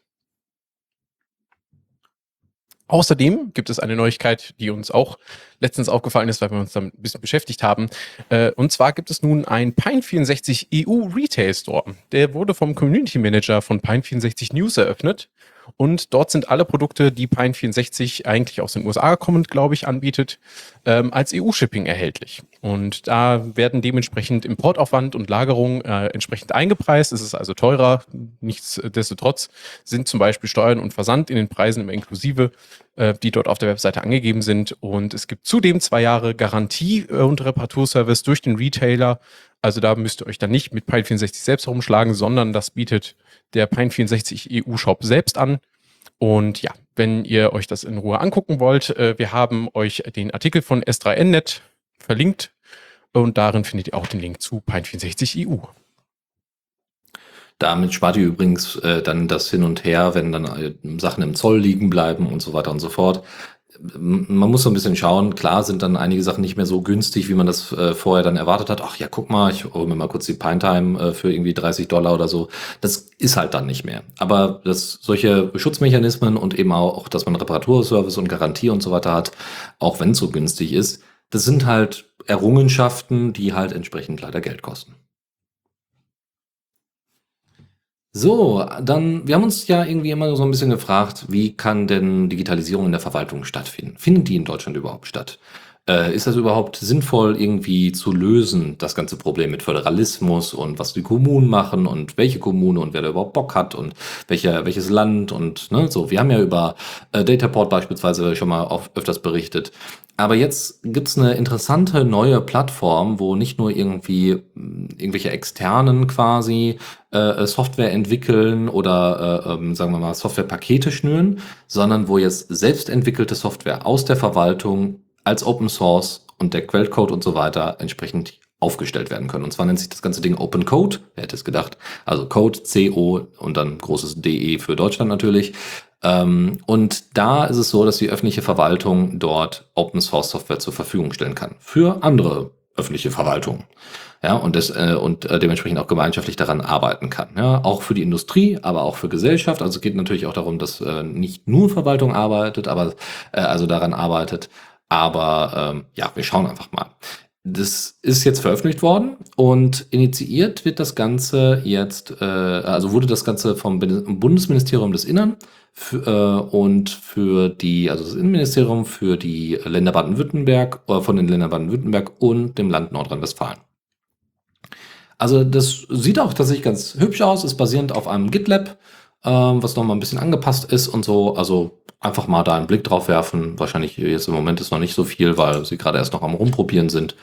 Außerdem gibt es eine Neuigkeit, die uns auch letztens aufgefallen ist, weil wir uns damit ein bisschen beschäftigt haben. Äh, und zwar gibt es nun ein Pine64 EU Retail Store. Der wurde vom Community Manager von Pine64 News eröffnet. Und dort sind alle Produkte, die Pine64 eigentlich aus den USA kommend, glaube ich, anbietet, ähm, als EU-Shipping erhältlich. Und da werden dementsprechend Importaufwand und Lagerung äh, entsprechend eingepreist. Es ist also teurer. Nichtsdestotrotz sind zum Beispiel Steuern und Versand in den Preisen immer inklusive, äh, die dort auf der Webseite angegeben sind. Und es gibt zudem zwei Jahre Garantie äh, und Reparaturservice durch den Retailer. Also da müsst ihr euch dann nicht mit Pine64 selbst herumschlagen, sondern das bietet der Pine64 EU-Shop selbst an. Und ja, wenn ihr euch das in Ruhe angucken wollt, äh, wir haben euch den Artikel von S3NNet verlinkt und darin findet ihr auch den Link zu Pine64 EU. Damit spart ihr übrigens äh, dann das Hin und Her, wenn dann äh, Sachen im Zoll liegen bleiben und so weiter und so fort. Man muss so ein bisschen schauen. Klar sind dann einige Sachen nicht mehr so günstig, wie man das äh, vorher dann erwartet hat. Ach ja, guck mal, ich hole mir mal kurz die Pine Time äh, für irgendwie 30 Dollar oder so. Das ist halt dann nicht mehr. Aber dass solche Schutzmechanismen und eben auch, dass man Reparaturservice und Garantie und so weiter hat, auch wenn es so günstig ist, das sind halt Errungenschaften, die halt entsprechend leider Geld kosten. So, dann, wir haben uns ja irgendwie immer so ein bisschen gefragt, wie kann denn Digitalisierung in der Verwaltung stattfinden? Findet die in Deutschland überhaupt statt? Äh, ist das überhaupt sinnvoll irgendwie zu lösen, das ganze Problem mit Föderalismus und was die Kommunen machen und welche Kommune und wer da überhaupt Bock hat und welcher, welches Land und ne, so. Wir haben ja über äh, Dataport beispielsweise schon mal oft, öfters berichtet. Aber jetzt gibt's eine interessante neue Plattform, wo nicht nur irgendwie hm, irgendwelche externen quasi äh, Software entwickeln oder äh, ähm, sagen wir mal Softwarepakete schnüren, sondern wo jetzt selbst entwickelte Software aus der Verwaltung als Open Source und der Quellcode und so weiter entsprechend aufgestellt werden können. Und zwar nennt sich das ganze Ding Open Code. Wer hätte es gedacht? Also Code, C-O und dann großes DE für Deutschland natürlich. Ähm, und da ist es so, dass die öffentliche Verwaltung dort Open Source Software zur Verfügung stellen kann. Für andere öffentliche Verwaltungen. Ja, und, das, äh, und äh, dementsprechend auch gemeinschaftlich daran arbeiten kann. Ja, auch für die Industrie, aber auch für Gesellschaft. Also es geht natürlich auch darum, dass äh, nicht nur Verwaltung arbeitet, aber äh, also daran arbeitet, aber ähm, ja, wir schauen einfach mal. Das ist jetzt veröffentlicht worden und initiiert wird das Ganze jetzt, äh, also wurde das Ganze vom Bundesministerium des Innern für, äh, und für die, also das Innenministerium für die Länder Baden-Württemberg, äh, von den Ländern Baden-Württemberg und dem Land Nordrhein-Westfalen. Also das sieht auch tatsächlich ganz hübsch aus, ist basierend auf einem GitLab, äh, was nochmal ein bisschen angepasst ist und so. Also einfach mal da einen Blick drauf werfen. Wahrscheinlich jetzt im Moment ist noch nicht so viel, weil sie gerade erst noch am Rumprobieren sind.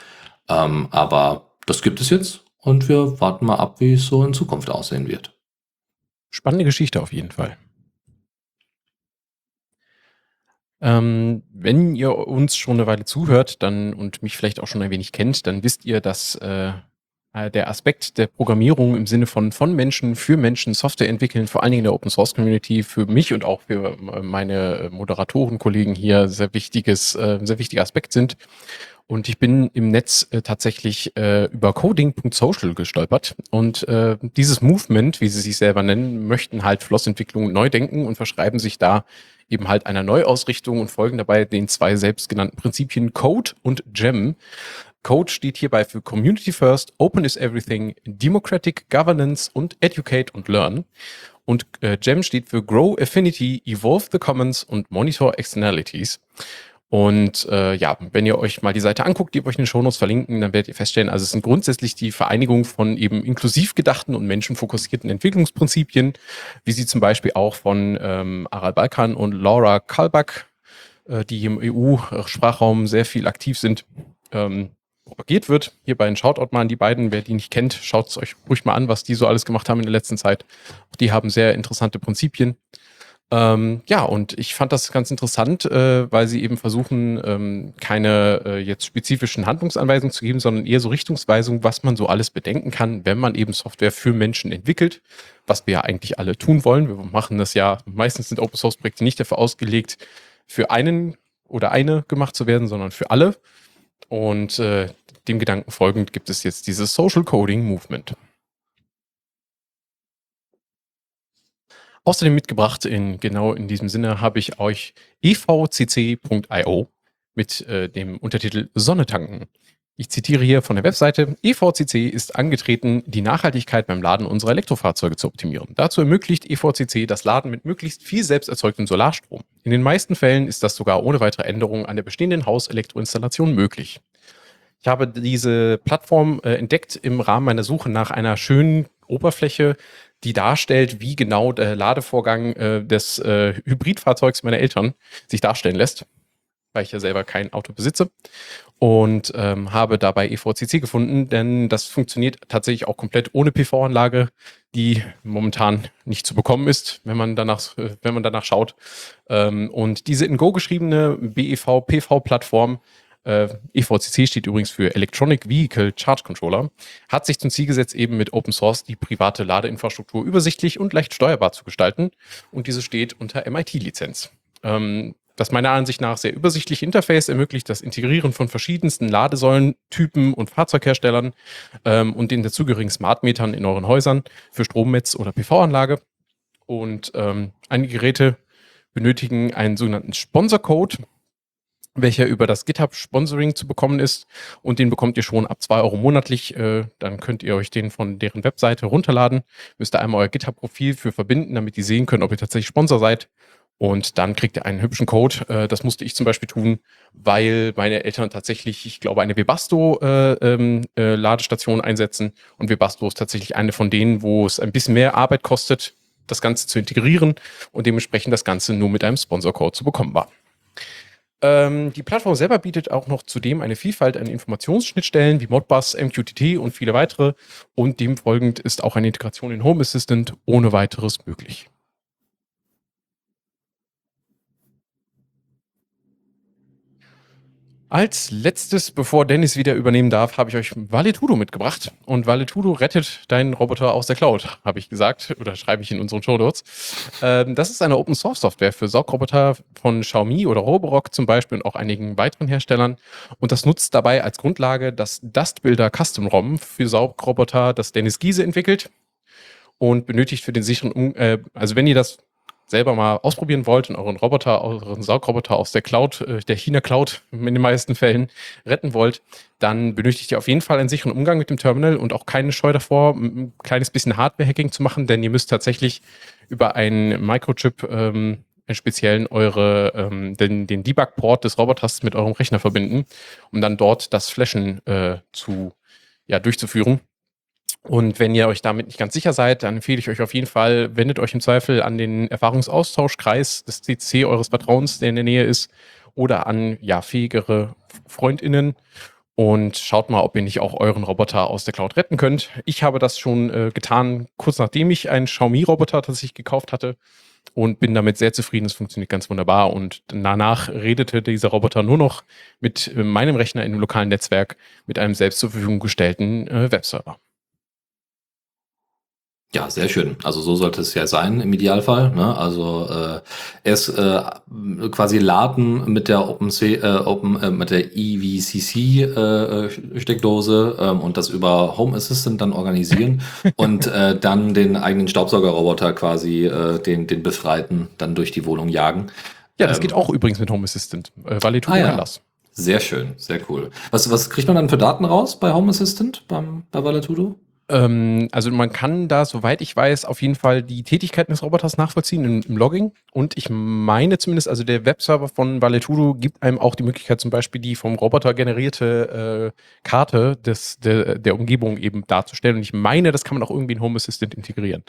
Ähm, aber das gibt es jetzt und wir warten mal ab, wie es so in Zukunft aussehen wird. Spannende Geschichte auf jeden Fall. Ähm, wenn ihr uns schon eine Weile zuhört dann und mich vielleicht auch schon ein wenig kennt, dann wisst ihr, dass äh, der Aspekt der Programmierung im Sinne von von Menschen für Menschen Software entwickeln, vor allen Dingen in der Open Source Community, für mich und auch für äh, meine Moderatorenkollegen hier sehr wichtiges, äh, sehr wichtiger Aspekt sind. Und ich bin im Netz äh, tatsächlich äh, über coding.social gestolpert. Und äh, dieses Movement, wie sie sich selber nennen, möchten halt Flossentwicklung neu denken und verschreiben sich da eben halt einer Neuausrichtung und folgen dabei den zwei selbstgenannten Prinzipien Code und Gem. Code steht hierbei für Community First, Open is Everything, Democratic Governance und Educate und Learn. Und äh, GEM steht für Grow Affinity, Evolve the Commons und Monitor Externalities. Und äh, ja, wenn ihr euch mal die Seite anguckt, die wir euch in den Shownotes verlinken, dann werdet ihr feststellen, also es sind grundsätzlich die Vereinigung von eben inklusiv gedachten und menschenfokussierten Entwicklungsprinzipien, wie sie zum Beispiel auch von ähm, Aral Balkan und Laura Kalbach, äh, die im EU-Sprachraum sehr viel aktiv sind, ähm, propagiert wird. Hierbei ein Shoutout mal an die beiden. Wer die nicht kennt, schaut es euch ruhig mal an, was die so alles gemacht haben in der letzten Zeit. Die haben sehr interessante Prinzipien. Ähm, ja, und ich fand das ganz interessant, äh, weil sie eben versuchen, ähm, keine äh, jetzt spezifischen Handlungsanweisungen zu geben, sondern eher so Richtungsweisungen, was man so alles bedenken kann, wenn man eben Software für Menschen entwickelt, was wir ja eigentlich alle tun wollen. Wir machen das ja, meistens sind Open Source Projekte nicht dafür ausgelegt, für einen oder eine gemacht zu werden, sondern für alle. Und äh, dem Gedanken folgend gibt es jetzt dieses Social Coding Movement. Außerdem mitgebracht, in, genau in diesem Sinne, habe ich euch evcc.io mit äh, dem Untertitel Sonne tanken. Ich zitiere hier von der Webseite, EVCC ist angetreten, die Nachhaltigkeit beim Laden unserer Elektrofahrzeuge zu optimieren. Dazu ermöglicht EVCC das Laden mit möglichst viel selbst erzeugtem Solarstrom. In den meisten Fällen ist das sogar ohne weitere Änderungen an der bestehenden Hauselektroinstallation möglich. Ich habe diese Plattform äh, entdeckt im Rahmen meiner Suche nach einer schönen Oberfläche, die darstellt, wie genau der Ladevorgang äh, des äh, Hybridfahrzeugs meiner Eltern sich darstellen lässt, weil ich ja selber kein Auto besitze und ähm, habe dabei EVCC gefunden, denn das funktioniert tatsächlich auch komplett ohne PV-Anlage, die momentan nicht zu bekommen ist, wenn man danach, äh, wenn man danach schaut. Ähm, und diese in Go geschriebene BEV-PV-Plattform äh, EVCC steht übrigens für Electronic Vehicle Charge Controller, hat sich zum Ziel gesetzt, eben mit Open Source die private Ladeinfrastruktur übersichtlich und leicht steuerbar zu gestalten. Und diese steht unter MIT-Lizenz. Ähm, das meiner Ansicht nach sehr übersichtliche Interface ermöglicht das Integrieren von verschiedensten Ladesäulentypen und Fahrzeugherstellern ähm, und den dazugehörigen Smartmetern in euren Häusern für Stromnetz oder PV-Anlage. Und ähm, einige Geräte benötigen einen sogenannten Sponsor-Code, welcher über das GitHub-Sponsoring zu bekommen ist. Und den bekommt ihr schon ab 2 Euro monatlich. Äh, dann könnt ihr euch den von deren Webseite runterladen. Müsst ihr einmal euer GitHub-Profil für verbinden, damit die sehen können, ob ihr tatsächlich Sponsor seid. Und dann kriegt ihr einen hübschen Code. Äh, das musste ich zum Beispiel tun, weil meine Eltern tatsächlich, ich glaube, eine Webasto-Ladestation äh, ähm, einsetzen. Und Webasto ist tatsächlich eine von denen, wo es ein bisschen mehr Arbeit kostet, das Ganze zu integrieren und dementsprechend das Ganze nur mit einem Sponsor-Code zu bekommen war. Ähm, die Plattform selber bietet auch noch zudem eine Vielfalt an Informationsschnittstellen wie Modbus, MQTT und viele weitere. Und dem folgend ist auch eine Integration in Home Assistant ohne weiteres möglich. Als letztes, bevor Dennis wieder übernehmen darf, habe ich euch Valetudo mitgebracht. Und Valetudo rettet deinen Roboter aus der Cloud, habe ich gesagt, oder schreibe ich in unseren Show Notes. Ähm, das ist eine Open Source Software für Saugroboter von Xiaomi oder Roborock zum Beispiel und auch einigen weiteren Herstellern. Und das nutzt dabei als Grundlage das Dustbuilder Custom ROM für Saugroboter, das Dennis Giese entwickelt und benötigt für den sicheren, äh, also wenn ihr das selber mal ausprobieren wollt und euren Roboter, euren Saugroboter aus der Cloud, äh, der China-Cloud in den meisten Fällen retten wollt, dann benötigt ihr auf jeden Fall einen sicheren Umgang mit dem Terminal und auch keine Scheu davor, ein kleines bisschen Hardware-Hacking zu machen, denn ihr müsst tatsächlich über einen Microchip ähm, speziellen eure, ähm, den, den Debug-Port des Roboters mit eurem Rechner verbinden, um dann dort das Flashen äh, zu, ja, durchzuführen. Und wenn ihr euch damit nicht ganz sicher seid, dann empfehle ich euch auf jeden Fall, wendet euch im Zweifel an den Erfahrungsaustauschkreis des CC eures Vertrauens, der in der Nähe ist, oder an ja, fähigere FreundInnen und schaut mal, ob ihr nicht auch euren Roboter aus der Cloud retten könnt. Ich habe das schon äh, getan, kurz nachdem ich einen Xiaomi-Roboter tatsächlich gekauft hatte und bin damit sehr zufrieden. Es funktioniert ganz wunderbar. Und danach redete dieser Roboter nur noch mit äh, meinem Rechner in einem lokalen Netzwerk mit einem selbst zur Verfügung gestellten äh, Webserver. Ja, sehr schön. Also so sollte es ja sein im Idealfall. Ne? Also äh, erst äh, quasi laden mit der OpenC, äh, Open, äh, mit der EVCC äh, äh, Steckdose ähm, und das über Home Assistant dann organisieren und äh, dann den eigenen Staubsaugerroboter quasi äh, den den befreiten dann durch die Wohnung jagen. Ja, das ähm, geht auch übrigens mit Home Assistant. Äh, Valetu ah, ja. das. Sehr schön, sehr cool. Was, was kriegt man dann für Daten raus bei Home Assistant beim, bei Valetudo? Ähm, also man kann da, soweit ich weiß, auf jeden Fall die Tätigkeiten des Roboters nachvollziehen im, im Logging. Und ich meine zumindest, also der Webserver von Valetudo gibt einem auch die Möglichkeit, zum Beispiel die vom Roboter generierte äh, Karte des, der, der Umgebung eben darzustellen. Und ich meine, das kann man auch irgendwie in Home Assistant integrieren.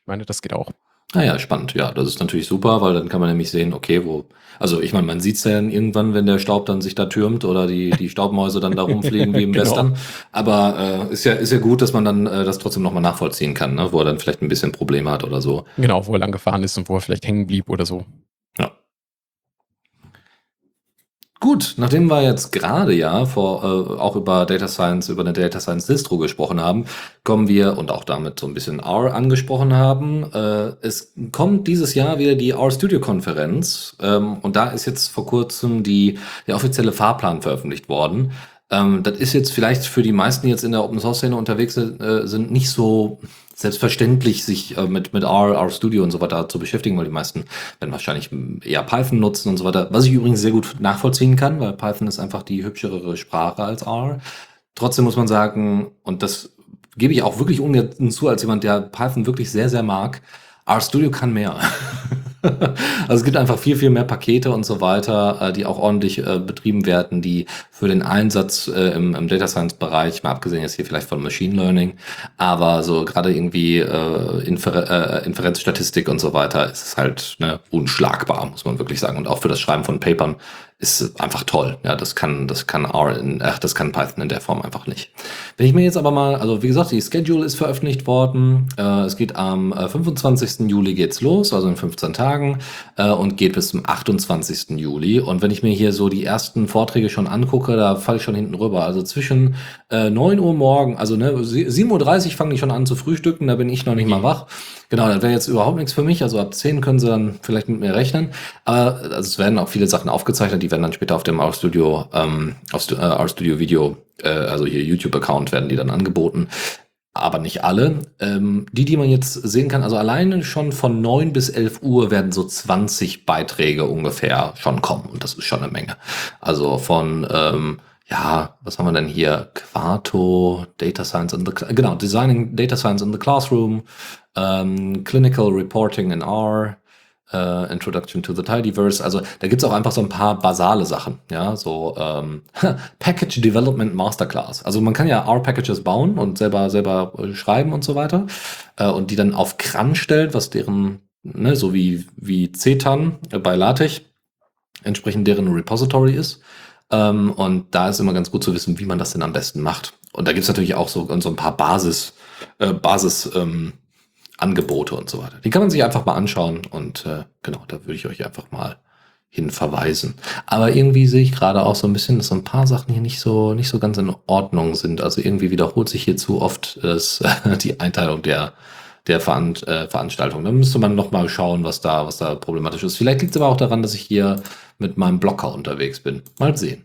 Ich meine, das geht auch. Ah ja, spannend. Ja, das ist natürlich super, weil dann kann man nämlich sehen, okay, wo, also ich meine, man sieht's ja dann irgendwann, wenn der Staub dann sich da türmt oder die, die Staubmäuse dann da rumfliegen wie im genau. Western. Aber äh, ist ja, ist ja gut, dass man dann äh, das trotzdem nochmal nachvollziehen kann, ne? wo er dann vielleicht ein bisschen Probleme hat oder so. Genau, wo er lang gefahren ist und wo er vielleicht hängen blieb oder so. Gut, nachdem wir jetzt gerade ja vor, äh, auch über Data Science, über eine Data Science Distro gesprochen haben, kommen wir und auch damit so ein bisschen R angesprochen haben. Äh, es kommt dieses Jahr wieder die R Studio Konferenz ähm, und da ist jetzt vor kurzem die, der offizielle Fahrplan veröffentlicht worden. Ähm, das ist jetzt vielleicht für die meisten, die jetzt in der Open Source Szene unterwegs sind, äh, sind nicht so selbstverständlich, sich äh, mit, mit R, R Studio und so weiter zu beschäftigen, weil die meisten werden wahrscheinlich eher Python nutzen und so weiter. Was ich übrigens sehr gut nachvollziehen kann, weil Python ist einfach die hübschere Sprache als R. Trotzdem muss man sagen, und das gebe ich auch wirklich ungern zu, als jemand, der Python wirklich sehr, sehr mag, R Studio kann mehr. also es gibt einfach viel, viel mehr Pakete und so weiter, äh, die auch ordentlich äh, betrieben werden, die für den Einsatz äh, im, im Data Science Bereich, mal abgesehen jetzt hier vielleicht von Machine Learning, aber so gerade irgendwie äh, Infer äh, Inferenzstatistik und so weiter ist es halt ne, unschlagbar, muss man wirklich sagen. Und auch für das Schreiben von Papern ist einfach toll. Ja, das kann, das kann R in, ach, das kann Python in der Form einfach nicht. Wenn ich mir jetzt aber mal, also wie gesagt, die Schedule ist veröffentlicht worden. Äh, es geht am äh, 25. Juli geht's los, also in 15 Tagen, äh, und geht bis zum 28. Juli. Und wenn ich mir hier so die ersten Vorträge schon angucke, da falle ich schon hinten rüber. Also zwischen äh, 9 Uhr morgen, also ne, 7.30 Uhr fangen die schon an zu frühstücken, da bin ich noch nicht mal wach. Genau, das wäre jetzt überhaupt nichts für mich. Also ab 10 können sie dann vielleicht mit mir rechnen. Aber also es werden auch viele Sachen aufgezeichnet, die werden dann später auf dem RStudio, ähm, auf äh, RStudio Video, äh, also hier YouTube-Account werden die dann angeboten. Aber nicht alle. Ähm, die, die man jetzt sehen kann, also alleine schon von 9 bis 11 Uhr werden so 20 Beiträge ungefähr schon kommen. Und das ist schon eine Menge. Also von, ähm, ja, was haben wir denn hier? Quarto, Data Science in the, genau, Designing Data Science in the Classroom, ähm, Clinical Reporting in R, Uh, Introduction to the Tidyverse. Also da gibt's auch einfach so ein paar basale Sachen, ja, so ähm, Package Development Masterclass. Also man kann ja R-Packages bauen und selber selber äh, schreiben und so weiter äh, und die dann auf CRAN stellen, was deren, ne, so wie wie CETAN bei LaTeX entsprechend deren Repository ist. Ähm, und da ist immer ganz gut zu wissen, wie man das denn am besten macht. Und da gibt's natürlich auch so, so ein paar Basis, äh, Basis ähm, Angebote und so weiter. Die kann man sich einfach mal anschauen und äh, genau, da würde ich euch einfach mal hin verweisen. Aber irgendwie sehe ich gerade auch so ein bisschen, dass so ein paar Sachen hier nicht so nicht so ganz in Ordnung sind. Also irgendwie wiederholt sich hier zu oft das, die Einteilung der der Veran äh, Veranstaltung. Da müsste man noch mal schauen, was da was da problematisch ist. Vielleicht liegt es aber auch daran, dass ich hier mit meinem Blocker unterwegs bin. Mal sehen.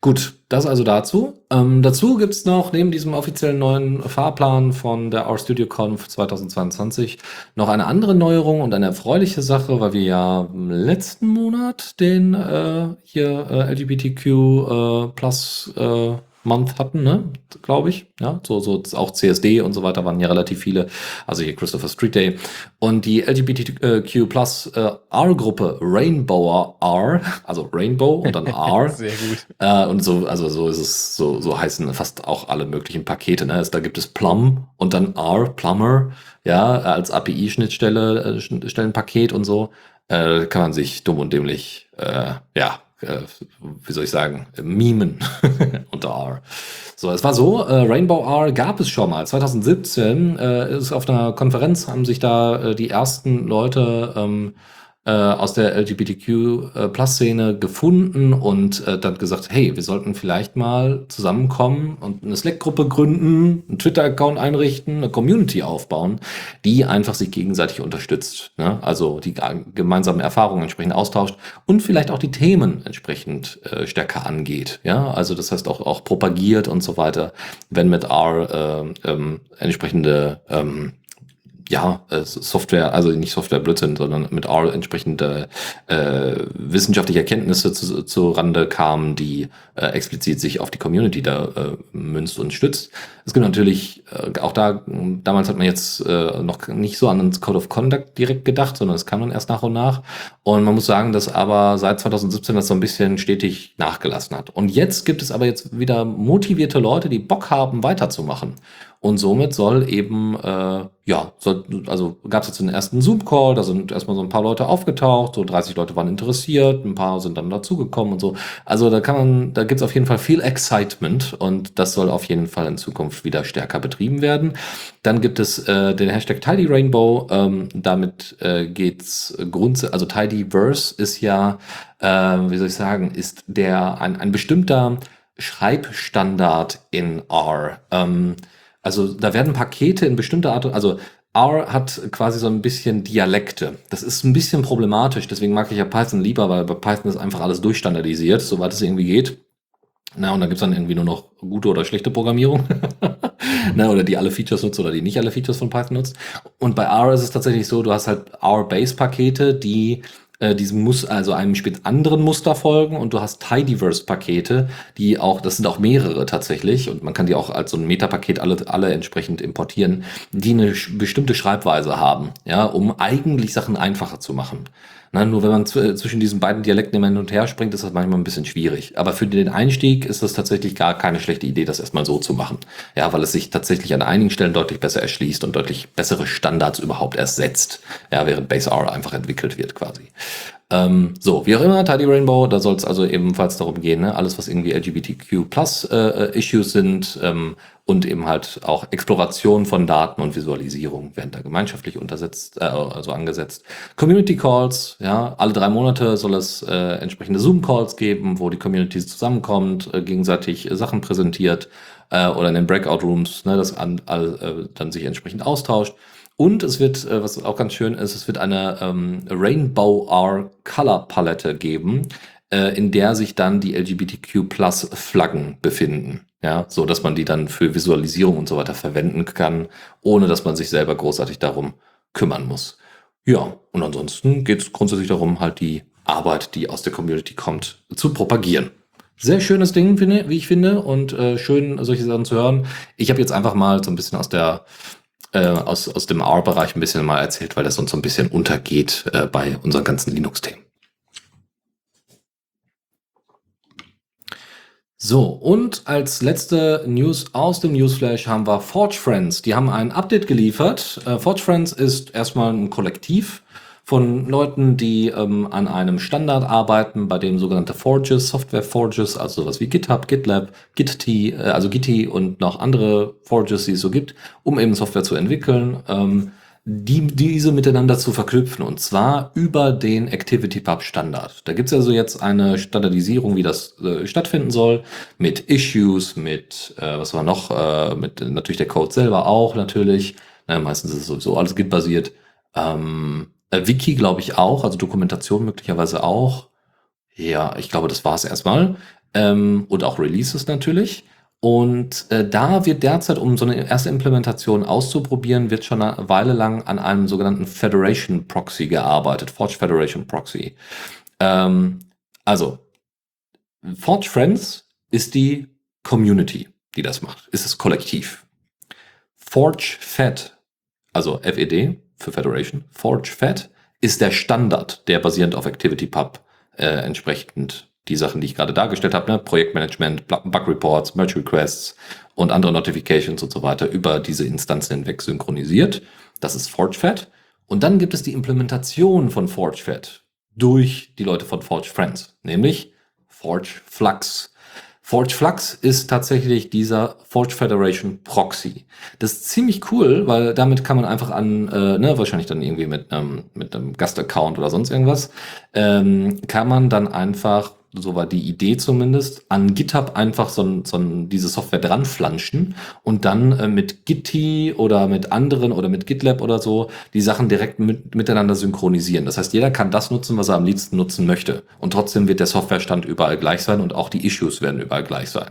Gut, das also dazu. Ähm, dazu gibt's noch neben diesem offiziellen neuen Fahrplan von der RStudio Conf 2022 noch eine andere Neuerung und eine erfreuliche Sache, weil wir ja im letzten Monat den äh, hier äh, LGBTQ äh, Plus äh, Month hatten, ne? glaube ich. Ja, so, so auch CSD und so weiter waren ja relativ viele. Also hier Christopher Street Day. Und die LGBTQ Plus äh, R-Gruppe Rainbow R, also Rainbow und dann R. Sehr gut. Äh, und so, also so ist es, so, so heißen fast auch alle möglichen Pakete. Ne? Also da gibt es Plum und dann R, Plumber, ja, als API-Schnittstelle, äh, Stellenpaket und so. Äh, kann man sich dumm und dämlich, äh, ja, äh, wie soll ich sagen, mimen unter R. So, es war so, äh, Rainbow R gab es schon mal. 2017 äh, ist auf einer Konferenz, haben sich da äh, die ersten Leute ähm, äh, aus der LGBTQ-Plus-Szene äh, gefunden und äh, dann gesagt, hey, wir sollten vielleicht mal zusammenkommen und eine Slack-Gruppe gründen, einen Twitter-Account einrichten, eine Community aufbauen, die einfach sich gegenseitig unterstützt. Ne? Also die gemeinsamen Erfahrungen entsprechend austauscht und vielleicht auch die Themen entsprechend äh, stärker angeht. Ja, also das heißt auch, auch propagiert und so weiter, wenn mit R äh, ähm, entsprechende ähm, ja, äh, Software, also nicht Software Blödsinn, sondern mit R entsprechende äh, wissenschaftliche Erkenntnisse zu, zu Rande kamen, die äh, explizit sich auf die Community da äh, münzt und stützt. Es gibt natürlich äh, auch da, damals hat man jetzt äh, noch nicht so an den Code of Conduct direkt gedacht, sondern es kam dann erst nach und nach. Und man muss sagen, dass aber seit 2017 das so ein bisschen stetig nachgelassen hat. Und jetzt gibt es aber jetzt wieder motivierte Leute, die Bock haben, weiterzumachen. Und somit soll eben, äh, ja, soll, also gab es jetzt den ersten Zoom-Call, da sind erstmal so ein paar Leute aufgetaucht, so 30 Leute waren interessiert, ein paar sind dann dazugekommen und so. Also da kann man, da gibt's auf jeden Fall viel Excitement und das soll auf jeden Fall in Zukunft wieder stärker betrieben werden. Dann gibt es äh, den Hashtag Tidy Rainbow, ähm, damit äh, geht's grundsätzlich, also Tidyverse ist ja, äh, wie soll ich sagen, ist der ein, ein bestimmter Schreibstandard in R. Ähm, also da werden Pakete in bestimmter Art, also R hat quasi so ein bisschen Dialekte. Das ist ein bisschen problematisch, deswegen mag ich ja Python lieber, weil bei Python ist einfach alles durchstandardisiert, soweit es irgendwie geht. Na, und da gibt's dann irgendwie nur noch gute oder schlechte Programmierung. Na, oder die alle Features nutzt oder die nicht alle Features von Python nutzt. Und bei R ist es tatsächlich so, du hast halt R-Base-Pakete, die äh, diesem muss also einem spät anderen Muster folgen und du hast Tidyverse-Pakete, die auch, das sind auch mehrere tatsächlich und man kann die auch als so ein Metapaket alle, alle entsprechend importieren, die eine bestimmte Schreibweise haben, ja, um eigentlich Sachen einfacher zu machen. Na, nur wenn man zwischen diesen beiden Dialekten immer hin und her springt, ist das manchmal ein bisschen schwierig. Aber für den Einstieg ist das tatsächlich gar keine schlechte Idee, das erstmal so zu machen. Ja, weil es sich tatsächlich an einigen Stellen deutlich besser erschließt und deutlich bessere Standards überhaupt ersetzt. Ja, während Base R einfach entwickelt wird quasi. Ähm, so, wie auch immer, Tidy Rainbow, da soll es also ebenfalls darum gehen, ne? alles, was irgendwie LGBTQ plus äh, Issues sind ähm, und eben halt auch Exploration von Daten und Visualisierung werden da gemeinschaftlich untersetzt, äh, also angesetzt. Community Calls, ja, alle drei Monate soll es äh, entsprechende Zoom-Calls geben, wo die Community zusammenkommt, äh, gegenseitig Sachen präsentiert äh, oder in den Breakout Rooms, ne, das an, all, äh, dann sich entsprechend austauscht. Und es wird, äh, was auch ganz schön ist, es wird eine ähm, Rainbow R Color Palette geben, äh, in der sich dann die LGBTQ Plus Flaggen befinden. Ja, so dass man die dann für Visualisierung und so weiter verwenden kann, ohne dass man sich selber großartig darum kümmern muss. Ja, und ansonsten geht es grundsätzlich darum, halt die Arbeit, die aus der Community kommt, zu propagieren. Sehr schönes Ding, finde, wie ich finde, und äh, schön, solche Sachen zu hören. Ich habe jetzt einfach mal so ein bisschen aus der äh, aus, aus dem R-Bereich ein bisschen mal erzählt, weil das uns so ein bisschen untergeht äh, bei unseren ganzen Linux-Themen. So, und als letzte News aus dem Newsflash haben wir Forge Friends. Die haben ein Update geliefert. Äh, Forge Friends ist erstmal ein Kollektiv von Leuten, die ähm, an einem Standard arbeiten, bei dem sogenannte Forges, Software Forges, also sowas wie GitHub, GitLab, Git, äh, also Gitti und noch andere Forges, die es so gibt, um eben Software zu entwickeln, ähm, die, diese miteinander zu verknüpfen und zwar über den ActivityPub Standard. Da gibt es also jetzt eine Standardisierung, wie das äh, stattfinden soll, mit Issues, mit, äh, was war noch, äh, mit natürlich der Code selber auch natürlich. Na, meistens ist es sowieso alles Git-basiert. Ähm, äh, Wiki glaube ich auch, also Dokumentation möglicherweise auch. Ja, ich glaube, das war es erstmal. Ähm, und auch Releases natürlich. Und äh, da wird derzeit, um so eine erste Implementation auszuprobieren, wird schon eine Weile lang an einem sogenannten Federation Proxy gearbeitet, Forge Federation Proxy. Ähm, also, Forge Friends ist die Community, die das macht, ist das Kollektiv. Forge Fed, also FED, für Federation. ForgeFed ist der Standard, der basierend auf ActivityPub äh, entsprechend die Sachen, die ich gerade dargestellt habe, ne? Projektmanagement, Bug Reports, Merge Requests und andere Notifications und so weiter über diese Instanzen hinweg synchronisiert. Das ist ForgeFed. Und dann gibt es die Implementation von ForgeFed durch die Leute von Forge Friends, nämlich Forge Flux. Forge Flux ist tatsächlich dieser Forge Federation Proxy. Das ist ziemlich cool, weil damit kann man einfach an, äh, ne, wahrscheinlich dann irgendwie mit einem, mit einem Gastaccount oder sonst irgendwas, ähm, kann man dann einfach so war die Idee zumindest, an GitHub einfach so, so diese Software dran flanschen und dann äh, mit Gitti oder mit anderen oder mit GitLab oder so die Sachen direkt mit, miteinander synchronisieren. Das heißt, jeder kann das nutzen, was er am liebsten nutzen möchte. Und trotzdem wird der Softwarestand überall gleich sein und auch die Issues werden überall gleich sein.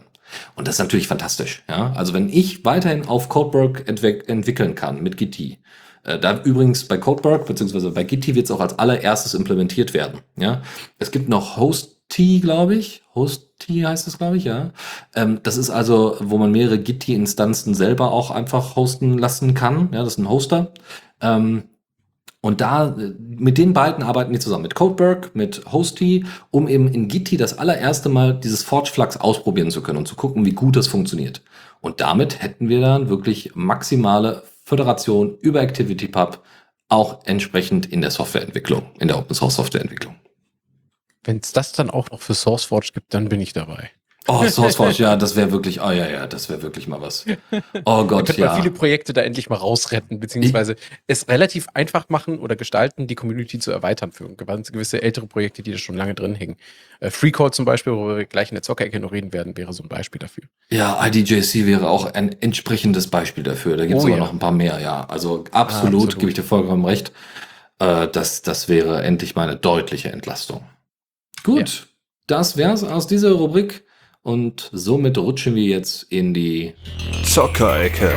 Und das ist natürlich fantastisch. Ja? Also wenn ich weiterhin auf Codeberg entwick entwickeln kann mit Gitti, äh, da übrigens bei Codeberg beziehungsweise bei Gitti wird es auch als allererstes implementiert werden. Ja, es gibt noch Host T, glaube ich. Host T heißt es, glaube ich, ja. Ähm, das ist also, wo man mehrere Git-Instanzen selber auch einfach hosten lassen kann. Ja, das ist ein Hoster. Ähm, und da, mit den beiden arbeiten wir zusammen, mit Codeberg, mit Hosty, um eben in Gitti das allererste Mal dieses Forge Flux ausprobieren zu können und zu gucken, wie gut das funktioniert. Und damit hätten wir dann wirklich maximale Föderation über ActivityPub auch entsprechend in der Softwareentwicklung, in der Open Source Softwareentwicklung. Wenn es das dann auch noch für SourceForge gibt, dann bin ich dabei. Oh, SourceForge, ja, das wäre wirklich, oh ja, ja, das wäre wirklich mal was. Oh Gott, ja. viele Projekte da endlich mal rausretten, beziehungsweise ich, es relativ einfach machen oder gestalten, die Community zu erweitern für gewisse ältere Projekte, die da schon lange drin hängen. Äh, FreeCode zum Beispiel, wo wir gleich in der Zockerecke noch reden werden, wäre so ein Beispiel dafür. Ja, IDJC wäre auch ein entsprechendes Beispiel dafür. Da gibt es oh, aber ja. noch ein paar mehr, ja. Also absolut, ah, absolut. gebe ich dir vollkommen recht. Äh, das, das wäre endlich mal eine deutliche Entlastung. Gut, ja. das wär's aus dieser Rubrik und somit rutschen wir jetzt in die Zockerecke.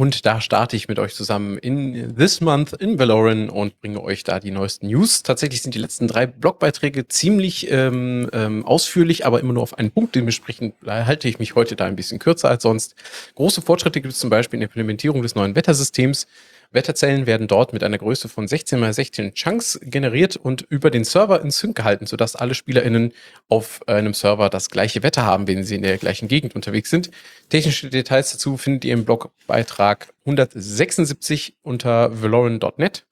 Und da starte ich mit euch zusammen in This Month in Valorant und bringe euch da die neuesten News. Tatsächlich sind die letzten drei Blogbeiträge ziemlich ähm, ähm, ausführlich, aber immer nur auf einen Punkt. Dementsprechend halte ich mich heute da ein bisschen kürzer als sonst. Große Fortschritte gibt es zum Beispiel in der Implementierung des neuen Wettersystems. Wetterzellen werden dort mit einer Größe von 16 x 16 Chunks generiert und über den Server in Sync gehalten, sodass alle SpielerInnen auf einem Server das gleiche Wetter haben, wenn sie in der gleichen Gegend unterwegs sind. Technische Details dazu findet ihr im Blogbeitrag 176 unter valoran.net.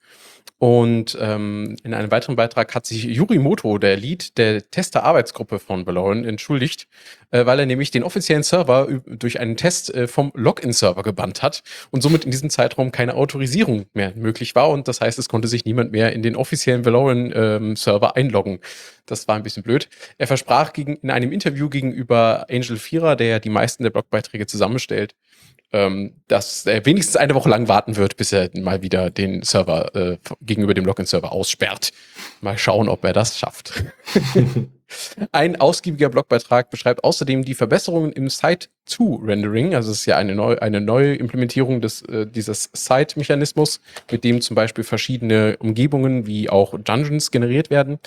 Und ähm, in einem weiteren Beitrag hat sich Yuri Moto, der Lead der Tester-Arbeitsgruppe von Valorant, entschuldigt, äh, weil er nämlich den offiziellen Server durch einen Test äh, vom Login-Server gebannt hat und somit in diesem Zeitraum keine Autorisierung mehr möglich war. Und das heißt, es konnte sich niemand mehr in den offiziellen Valorant-Server ähm, einloggen. Das war ein bisschen blöd. Er versprach gegen, in einem Interview gegenüber Angel Vierer, der ja die meisten der Blogbeiträge zusammenstellt, ähm, dass er wenigstens eine Woche lang warten wird, bis er mal wieder den Server äh, gegenüber dem Login-Server aussperrt. Mal schauen, ob er das schafft. Ein ausgiebiger Blogbeitrag beschreibt außerdem die Verbesserungen im Site-to-Rendering. Also es ist ja eine, neu, eine neue Implementierung des, äh, dieses Site-Mechanismus, mit dem zum Beispiel verschiedene Umgebungen wie auch Dungeons generiert werden.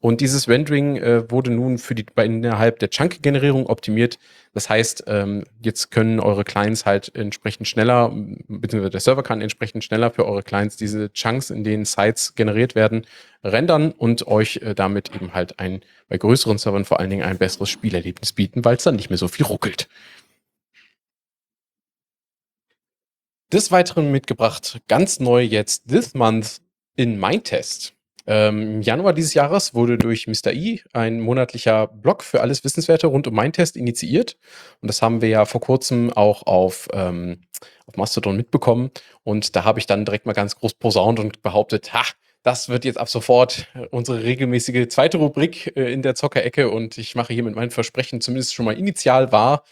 Und dieses Rendering äh, wurde nun für die, bei, innerhalb der Chunk-Generierung optimiert. Das heißt, ähm, jetzt können eure Clients halt entsprechend schneller, beziehungsweise der Server kann entsprechend schneller für eure Clients diese Chunks, in denen Sites generiert werden, rendern und euch äh, damit eben halt ein, bei größeren Servern vor allen Dingen ein besseres Spielerlebnis bieten, weil es dann nicht mehr so viel ruckelt. Des Weiteren mitgebracht, ganz neu jetzt, this month in Mindtest. Ähm, Im Januar dieses Jahres wurde durch Mr. E ein monatlicher Blog für alles Wissenswerte rund um mein Test initiiert. Und das haben wir ja vor kurzem auch auf, ähm, auf Mastodon mitbekommen. Und da habe ich dann direkt mal ganz groß posaunt und behauptet, ha, das wird jetzt ab sofort äh, unsere regelmäßige zweite Rubrik äh, in der Zockerecke und ich mache hier mit meinem Versprechen zumindest schon mal initial wahr.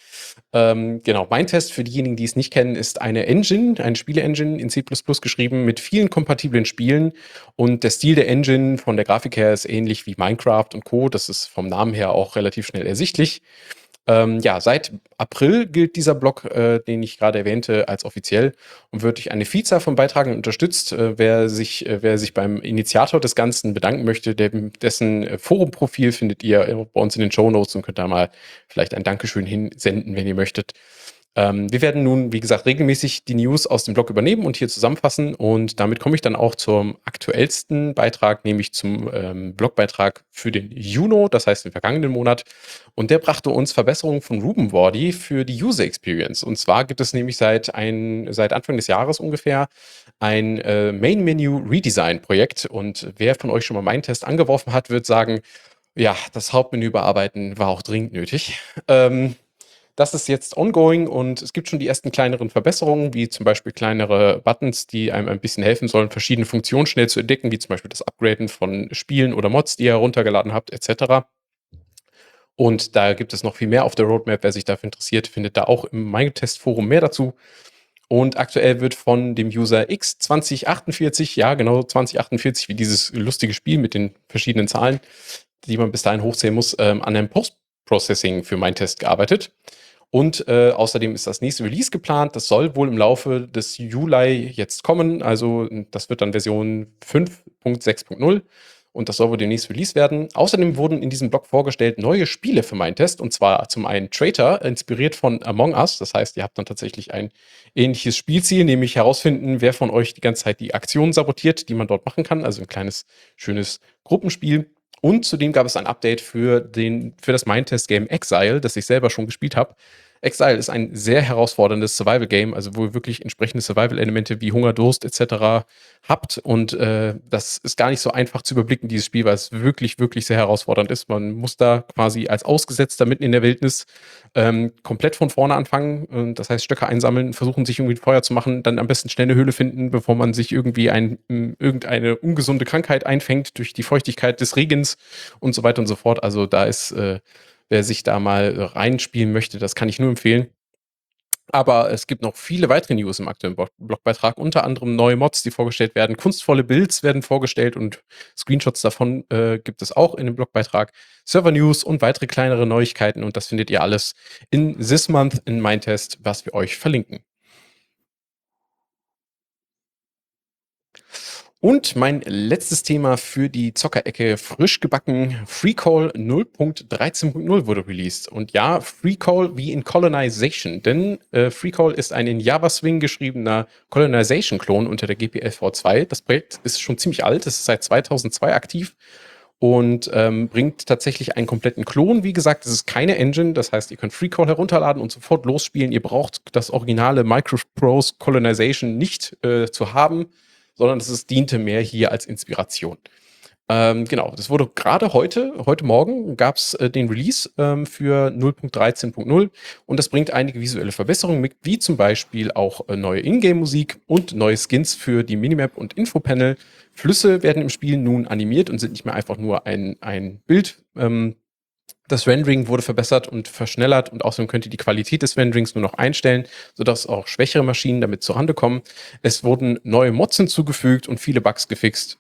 Ähm, genau, mein Test für diejenigen, die es nicht kennen, ist eine Engine, eine Spiele-Engine in C geschrieben mit vielen kompatiblen Spielen und der Stil der Engine von der Grafik her ist ähnlich wie Minecraft und Co. Das ist vom Namen her auch relativ schnell ersichtlich. Ähm, ja, seit April gilt dieser Blog, äh, den ich gerade erwähnte, als offiziell und wird durch eine Vielzahl von Beiträgen unterstützt. Äh, wer, sich, äh, wer sich beim Initiator des Ganzen bedanken möchte, dem, dessen äh, Forumprofil findet ihr bei uns in den Show Notes und könnt da mal vielleicht ein Dankeschön hinsenden, wenn ihr möchtet. Ähm, wir werden nun, wie gesagt, regelmäßig die News aus dem Blog übernehmen und hier zusammenfassen. Und damit komme ich dann auch zum aktuellsten Beitrag, nämlich zum ähm, Blogbeitrag für den Juno, das heißt den vergangenen Monat. Und der brachte uns Verbesserungen von Ruben Wardy für die User Experience. Und zwar gibt es nämlich seit, ein, seit Anfang des Jahres ungefähr ein äh, Main Menu Redesign Projekt. Und wer von euch schon mal meinen Test angeworfen hat, wird sagen, ja, das Hauptmenü überarbeiten war auch dringend nötig. Ähm, das ist jetzt ongoing und es gibt schon die ersten kleineren Verbesserungen, wie zum Beispiel kleinere Buttons, die einem ein bisschen helfen sollen, verschiedene Funktionen schnell zu entdecken, wie zum Beispiel das Upgraden von Spielen oder Mods, die ihr heruntergeladen habt, etc. Und da gibt es noch viel mehr auf der Roadmap. Wer sich dafür interessiert, findet da auch im Minetest-Forum mehr dazu. Und aktuell wird von dem User X2048, ja genau 2048, wie dieses lustige Spiel mit den verschiedenen Zahlen, die man bis dahin hochzählen muss, ähm, an einem Post-Processing für Minetest gearbeitet. Und äh, außerdem ist das nächste Release geplant. Das soll wohl im Laufe des Juli jetzt kommen. Also das wird dann Version 5.6.0 und das soll wohl demnächst Release werden. Außerdem wurden in diesem Blog vorgestellt neue Spiele für meinen Test und zwar zum einen Traitor, inspiriert von Among Us. Das heißt, ihr habt dann tatsächlich ein ähnliches Spielziel, nämlich herausfinden, wer von euch die ganze Zeit die Aktionen sabotiert, die man dort machen kann. Also ein kleines, schönes Gruppenspiel. Und zudem gab es ein Update für, den, für das Mindtest-Game Exile, das ich selber schon gespielt habe. Exile ist ein sehr herausforderndes Survival-Game, also wo ihr wirklich entsprechende Survival-Elemente wie Hunger, Durst etc. habt. Und äh, das ist gar nicht so einfach zu überblicken, dieses Spiel, weil es wirklich, wirklich sehr herausfordernd ist. Man muss da quasi als Ausgesetzter mitten in der Wildnis ähm, komplett von vorne anfangen. Das heißt, Stöcke einsammeln, versuchen sich irgendwie ein Feuer zu machen, dann am besten schnell eine Höhle finden, bevor man sich irgendwie ein, irgendeine ungesunde Krankheit einfängt durch die Feuchtigkeit des Regens und so weiter und so fort. Also da ist äh, wer sich da mal reinspielen möchte, das kann ich nur empfehlen. Aber es gibt noch viele weitere News im aktuellen Blogbeitrag, unter anderem neue Mods, die vorgestellt werden. Kunstvolle Builds werden vorgestellt und Screenshots davon äh, gibt es auch in dem Blogbeitrag. Server News und weitere kleinere Neuigkeiten und das findet ihr alles in This Month in Mindtest, was wir euch verlinken. Und mein letztes Thema für die Zockerecke frisch gebacken. FreeCall 0.13.0 wurde released. Und ja, FreeCall wie in Colonization. Denn äh, FreeCall ist ein in Java Swing geschriebener Colonization-Klon unter der GPL v2. Das Projekt ist schon ziemlich alt. Es ist seit 2002 aktiv und ähm, bringt tatsächlich einen kompletten Klon. Wie gesagt, es ist keine Engine, das heißt, ihr könnt FreeCall herunterladen und sofort losspielen. Ihr braucht das originale Microprose Colonization nicht äh, zu haben sondern es diente mehr hier als Inspiration. Ähm, genau, das wurde gerade heute, heute Morgen gab es äh, den Release ähm, für 0.13.0 und das bringt einige visuelle Verbesserungen mit, wie zum Beispiel auch äh, neue Ingame-Musik und neue Skins für die Minimap und Infopanel. Flüsse werden im Spiel nun animiert und sind nicht mehr einfach nur ein, ein Bild. Ähm, das Rendering wurde verbessert und verschnellert und außerdem könnt ihr die Qualität des Renderings nur noch einstellen, sodass auch schwächere Maschinen damit zurande kommen. Es wurden neue Mods hinzugefügt und viele Bugs gefixt.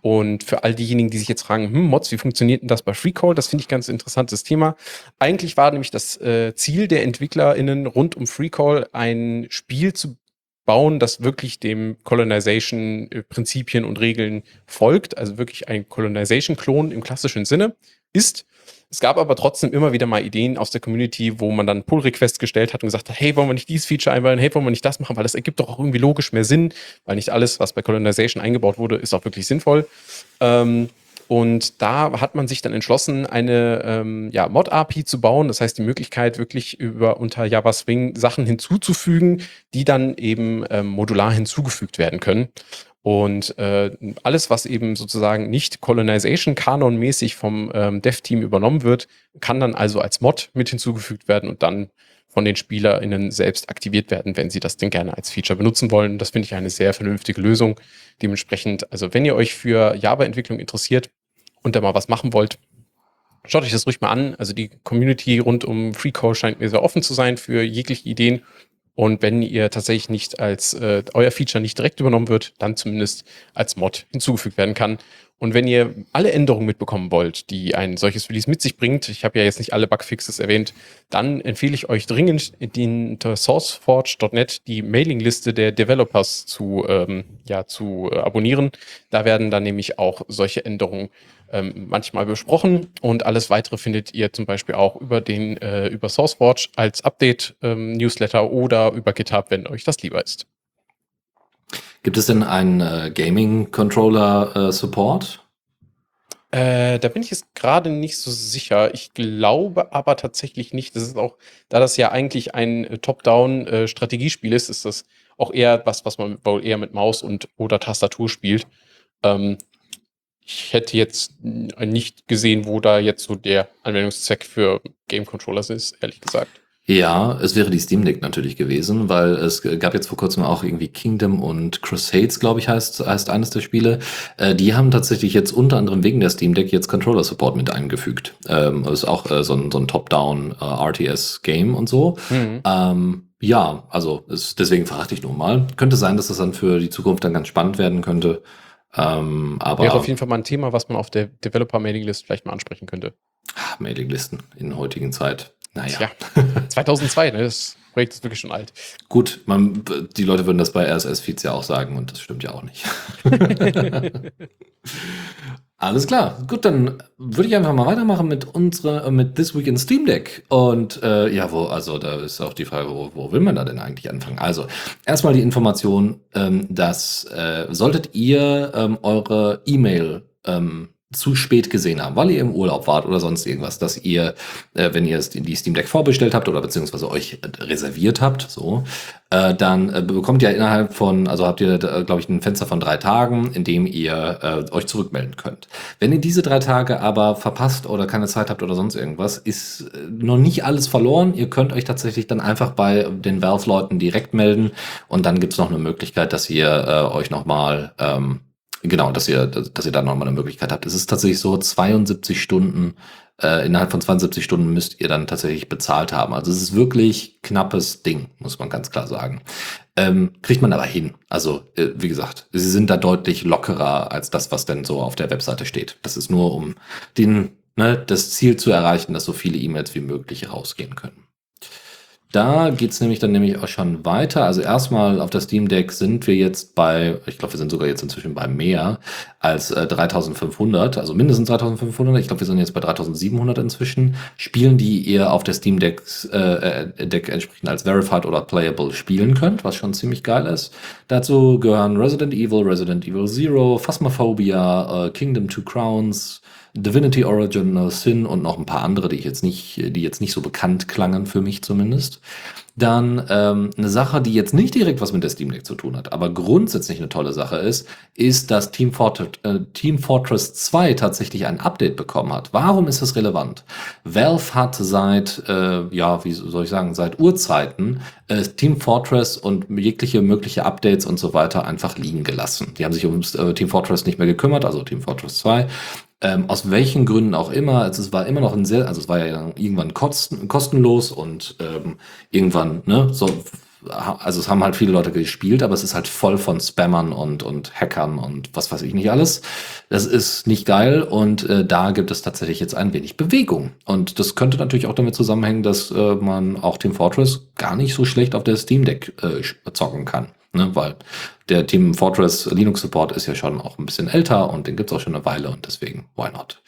Und für all diejenigen, die sich jetzt fragen, hm, Mods, wie funktioniert denn das bei FreeCall? Das finde ich ganz interessantes Thema. Eigentlich war nämlich das äh, Ziel der EntwicklerInnen rund um FreeCall ein Spiel zu bauen, das wirklich dem Colonization-Prinzipien und Regeln folgt, also wirklich ein Colonization-Klon im klassischen Sinne ist. Es gab aber trotzdem immer wieder mal Ideen aus der Community, wo man dann Pull-Requests gestellt hat und gesagt hat, hey, wollen wir nicht dieses Feature einbauen, hey, wollen wir nicht das machen, weil das ergibt doch auch irgendwie logisch mehr Sinn, weil nicht alles, was bei Colonization eingebaut wurde, ist auch wirklich sinnvoll. Ähm, und da hat man sich dann entschlossen, eine ähm, ja, Mod-API zu bauen. Das heißt, die Möglichkeit, wirklich über unter Java Swing Sachen hinzuzufügen, die dann eben ähm, modular hinzugefügt werden können. Und äh, alles, was eben sozusagen nicht Colonization-Kanon-mäßig vom ähm, Dev-Team übernommen wird, kann dann also als Mod mit hinzugefügt werden und dann von den SpielerInnen selbst aktiviert werden, wenn sie das denn gerne als Feature benutzen wollen. Das finde ich eine sehr vernünftige Lösung. Dementsprechend, also wenn ihr euch für Java-Entwicklung interessiert und da mal was machen wollt, schaut euch das ruhig mal an. Also die Community rund um FreeCode scheint mir sehr offen zu sein für jegliche Ideen. Und wenn ihr tatsächlich nicht als äh, euer Feature nicht direkt übernommen wird, dann zumindest als Mod hinzugefügt werden kann. Und wenn ihr alle Änderungen mitbekommen wollt, die ein solches Release mit sich bringt, ich habe ja jetzt nicht alle Bugfixes erwähnt, dann empfehle ich euch dringend, in unter sourceforge.net die Mailingliste der Developers zu, ähm, ja, zu äh, abonnieren. Da werden dann nämlich auch solche Änderungen ähm, manchmal besprochen und alles weitere findet ihr zum Beispiel auch über den äh, über SourceForge als Update ähm, Newsletter oder über GitHub, wenn euch das lieber ist. Gibt es denn einen äh, Gaming Controller äh, Support? Äh, da bin ich jetzt gerade nicht so sicher. Ich glaube aber tatsächlich nicht. Das ist auch, da das ja eigentlich ein äh, Top-Down-Strategiespiel äh, ist, ist das auch eher was, was man wohl eher mit Maus und oder Tastatur spielt. Ähm, ich hätte jetzt nicht gesehen, wo da jetzt so der Anwendungszweck für Game Controllers ist, ehrlich gesagt. Ja, es wäre die Steam Deck natürlich gewesen, weil es gab jetzt vor kurzem auch irgendwie Kingdom und Crusades, glaube ich, heißt, heißt eines der Spiele. Äh, die haben tatsächlich jetzt unter anderem wegen der Steam Deck jetzt Controller Support mit eingefügt. Ähm, ist auch äh, so ein, so ein Top-Down äh, RTS-Game und so. Mhm. Ähm, ja, also ist, deswegen fragte ich nur mal. Könnte sein, dass das dann für die Zukunft dann ganz spannend werden könnte. Ähm, aber Wäre auf jeden Fall mal ein Thema, was man auf der Developer-Mailing-List vielleicht mal ansprechen könnte. Ah, Mailinglisten in der heutigen Zeit. Naja. Ja, 2002, ne? Das Projekt ist wirklich schon alt. Gut, man, die Leute würden das bei RSS-Feeds ja auch sagen und das stimmt ja auch nicht. Alles klar. Gut, dann würde ich einfach mal weitermachen mit unserer, mit This Week in Steam Deck. Und äh, ja, wo, also da ist auch die Frage, wo, wo will man da denn eigentlich anfangen? Also, erstmal die Information, ähm, dass äh, solltet ihr ähm, eure E-Mail ähm, zu spät gesehen haben, weil ihr im Urlaub wart oder sonst irgendwas, dass ihr, äh, wenn ihr die Steam Deck vorbestellt habt oder beziehungsweise euch reserviert habt, so, äh, dann äh, bekommt ihr innerhalb von, also habt ihr, glaube ich, ein Fenster von drei Tagen, in dem ihr äh, euch zurückmelden könnt. Wenn ihr diese drei Tage aber verpasst oder keine Zeit habt oder sonst irgendwas, ist äh, noch nicht alles verloren. Ihr könnt euch tatsächlich dann einfach bei den Valve-Leuten direkt melden und dann gibt's noch eine Möglichkeit, dass ihr äh, euch nochmal ähm, Genau, dass ihr, dass ihr da nochmal eine Möglichkeit habt. Es ist tatsächlich so, 72 Stunden, äh, innerhalb von 72 Stunden müsst ihr dann tatsächlich bezahlt haben. Also es ist wirklich knappes Ding, muss man ganz klar sagen. Ähm, kriegt man aber hin. Also, äh, wie gesagt, sie sind da deutlich lockerer als das, was denn so auf der Webseite steht. Das ist nur, um den, ne, das Ziel zu erreichen, dass so viele E-Mails wie möglich rausgehen können. Da geht's nämlich dann nämlich auch schon weiter. Also erstmal auf der Steam Deck sind wir jetzt bei, ich glaube, wir sind sogar jetzt inzwischen bei mehr als äh, 3500, also mindestens 3500. Ich glaube, wir sind jetzt bei 3700 inzwischen. Spielen, die ihr auf der Steam Deck, äh, äh, Deck entsprechend als Verified oder Playable spielen könnt, was schon ziemlich geil ist. Dazu gehören Resident Evil, Resident Evil Zero, Phasmophobia, äh, Kingdom Two Crowns, Divinity Original Sin und noch ein paar andere, die ich jetzt nicht, die jetzt nicht so bekannt klangen für mich zumindest. Dann ähm, eine Sache, die jetzt nicht direkt was mit der Steam Deck zu tun hat, aber grundsätzlich eine tolle Sache ist, ist, dass Team Fortress, äh, Team Fortress 2 tatsächlich ein Update bekommen hat. Warum ist das relevant? Valve hat seit, äh, ja, wie soll ich sagen, seit Urzeiten äh, Team Fortress und jegliche mögliche Updates und so weiter einfach liegen gelassen. Die haben sich um äh, Team Fortress nicht mehr gekümmert, also Team Fortress 2, ähm, aus welchen Gründen auch immer, also es war immer noch ein sehr, also es war ja irgendwann kosten, kostenlos und ähm, irgendwann, ne, so, also es haben halt viele Leute gespielt, aber es ist halt voll von Spammern und, und Hackern und was weiß ich nicht alles. Das ist nicht geil und äh, da gibt es tatsächlich jetzt ein wenig Bewegung. Und das könnte natürlich auch damit zusammenhängen, dass äh, man auch Team Fortress gar nicht so schlecht auf der Steam Deck äh, zocken kann. Ne, weil der Team Fortress Linux Support ist ja schon auch ein bisschen älter und den gibt's auch schon eine Weile und deswegen, why not?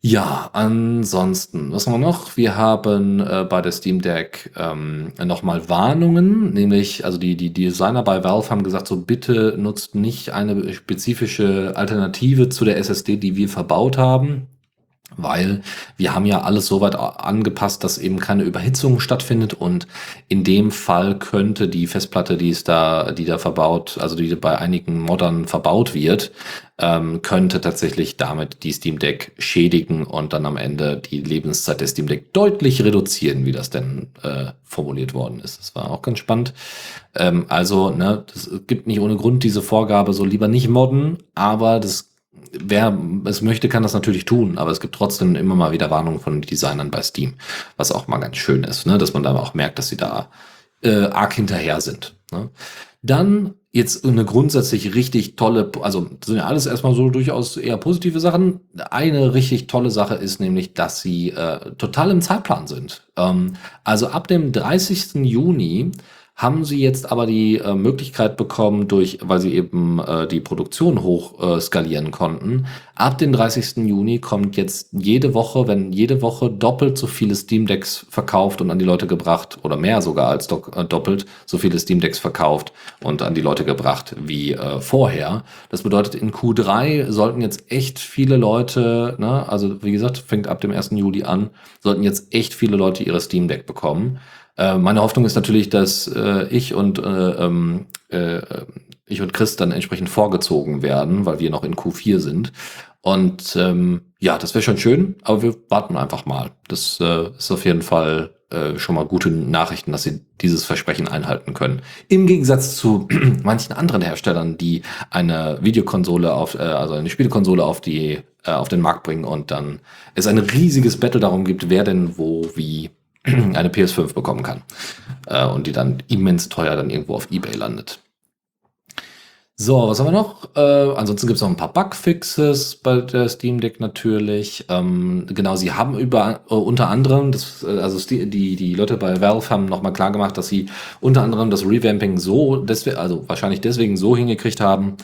Ja, ansonsten, was haben wir noch? Wir haben äh, bei der Steam Deck ähm, nochmal Warnungen, nämlich, also die, die Designer bei Valve haben gesagt, so bitte nutzt nicht eine spezifische Alternative zu der SSD, die wir verbaut haben weil wir haben ja alles so weit angepasst, dass eben keine Überhitzung stattfindet und in dem Fall könnte die Festplatte, die ist da, die da verbaut, also die bei einigen Moddern verbaut wird, ähm, könnte tatsächlich damit die Steam Deck schädigen und dann am Ende die Lebenszeit der Steam Deck deutlich reduzieren, wie das denn äh, formuliert worden ist. Das war auch ganz spannend. Ähm, also, ne, es gibt nicht ohne Grund diese Vorgabe, so lieber nicht modden, aber das wer es möchte, kann das natürlich tun, aber es gibt trotzdem immer mal wieder Warnungen von Designern bei Steam, was auch mal ganz schön ist, ne? dass man da auch merkt, dass sie da äh, arg hinterher sind. Ne? Dann jetzt eine grundsätzlich richtig tolle, also sind ja alles erstmal so durchaus eher positive Sachen. Eine richtig tolle Sache ist nämlich, dass sie äh, total im Zeitplan sind. Ähm, also ab dem 30. Juni haben sie jetzt aber die äh, Möglichkeit bekommen, durch, weil sie eben äh, die Produktion hoch äh, skalieren konnten. Ab dem 30. Juni kommt jetzt jede Woche, wenn jede Woche doppelt so viele Steam Decks verkauft und an die Leute gebracht, oder mehr sogar als do äh, doppelt so viele Steam Decks verkauft und an die Leute gebracht wie äh, vorher. Das bedeutet, in Q3 sollten jetzt echt viele Leute, ne, also wie gesagt, fängt ab dem 1. Juli an, sollten jetzt echt viele Leute ihre Steam Deck bekommen. Äh, meine Hoffnung ist natürlich, dass äh, ich und äh, ähm, äh, ich und Chris dann entsprechend vorgezogen werden, weil wir noch in Q4 sind. Und ähm, ja, das wäre schon schön, aber wir warten einfach mal. Das äh, ist auf jeden Fall äh, schon mal gute Nachrichten, dass sie dieses Versprechen einhalten können. Im Gegensatz zu manchen anderen Herstellern, die eine Videokonsole auf, äh, also eine Spielekonsole auf die äh, auf den Markt bringen und dann es ein riesiges Battle darum gibt, wer denn wo wie eine PS5 bekommen kann. Äh, und die dann immens teuer dann irgendwo auf Ebay landet. So, was haben wir noch? Äh, ansonsten gibt es noch ein paar Bugfixes bei der Steam Deck natürlich. Ähm, genau, sie haben über äh, unter anderem, das, äh, also die, die, Leute bei Valve haben nochmal klar gemacht, dass sie unter anderem das Revamping so, deswegen, also wahrscheinlich deswegen so hingekriegt haben,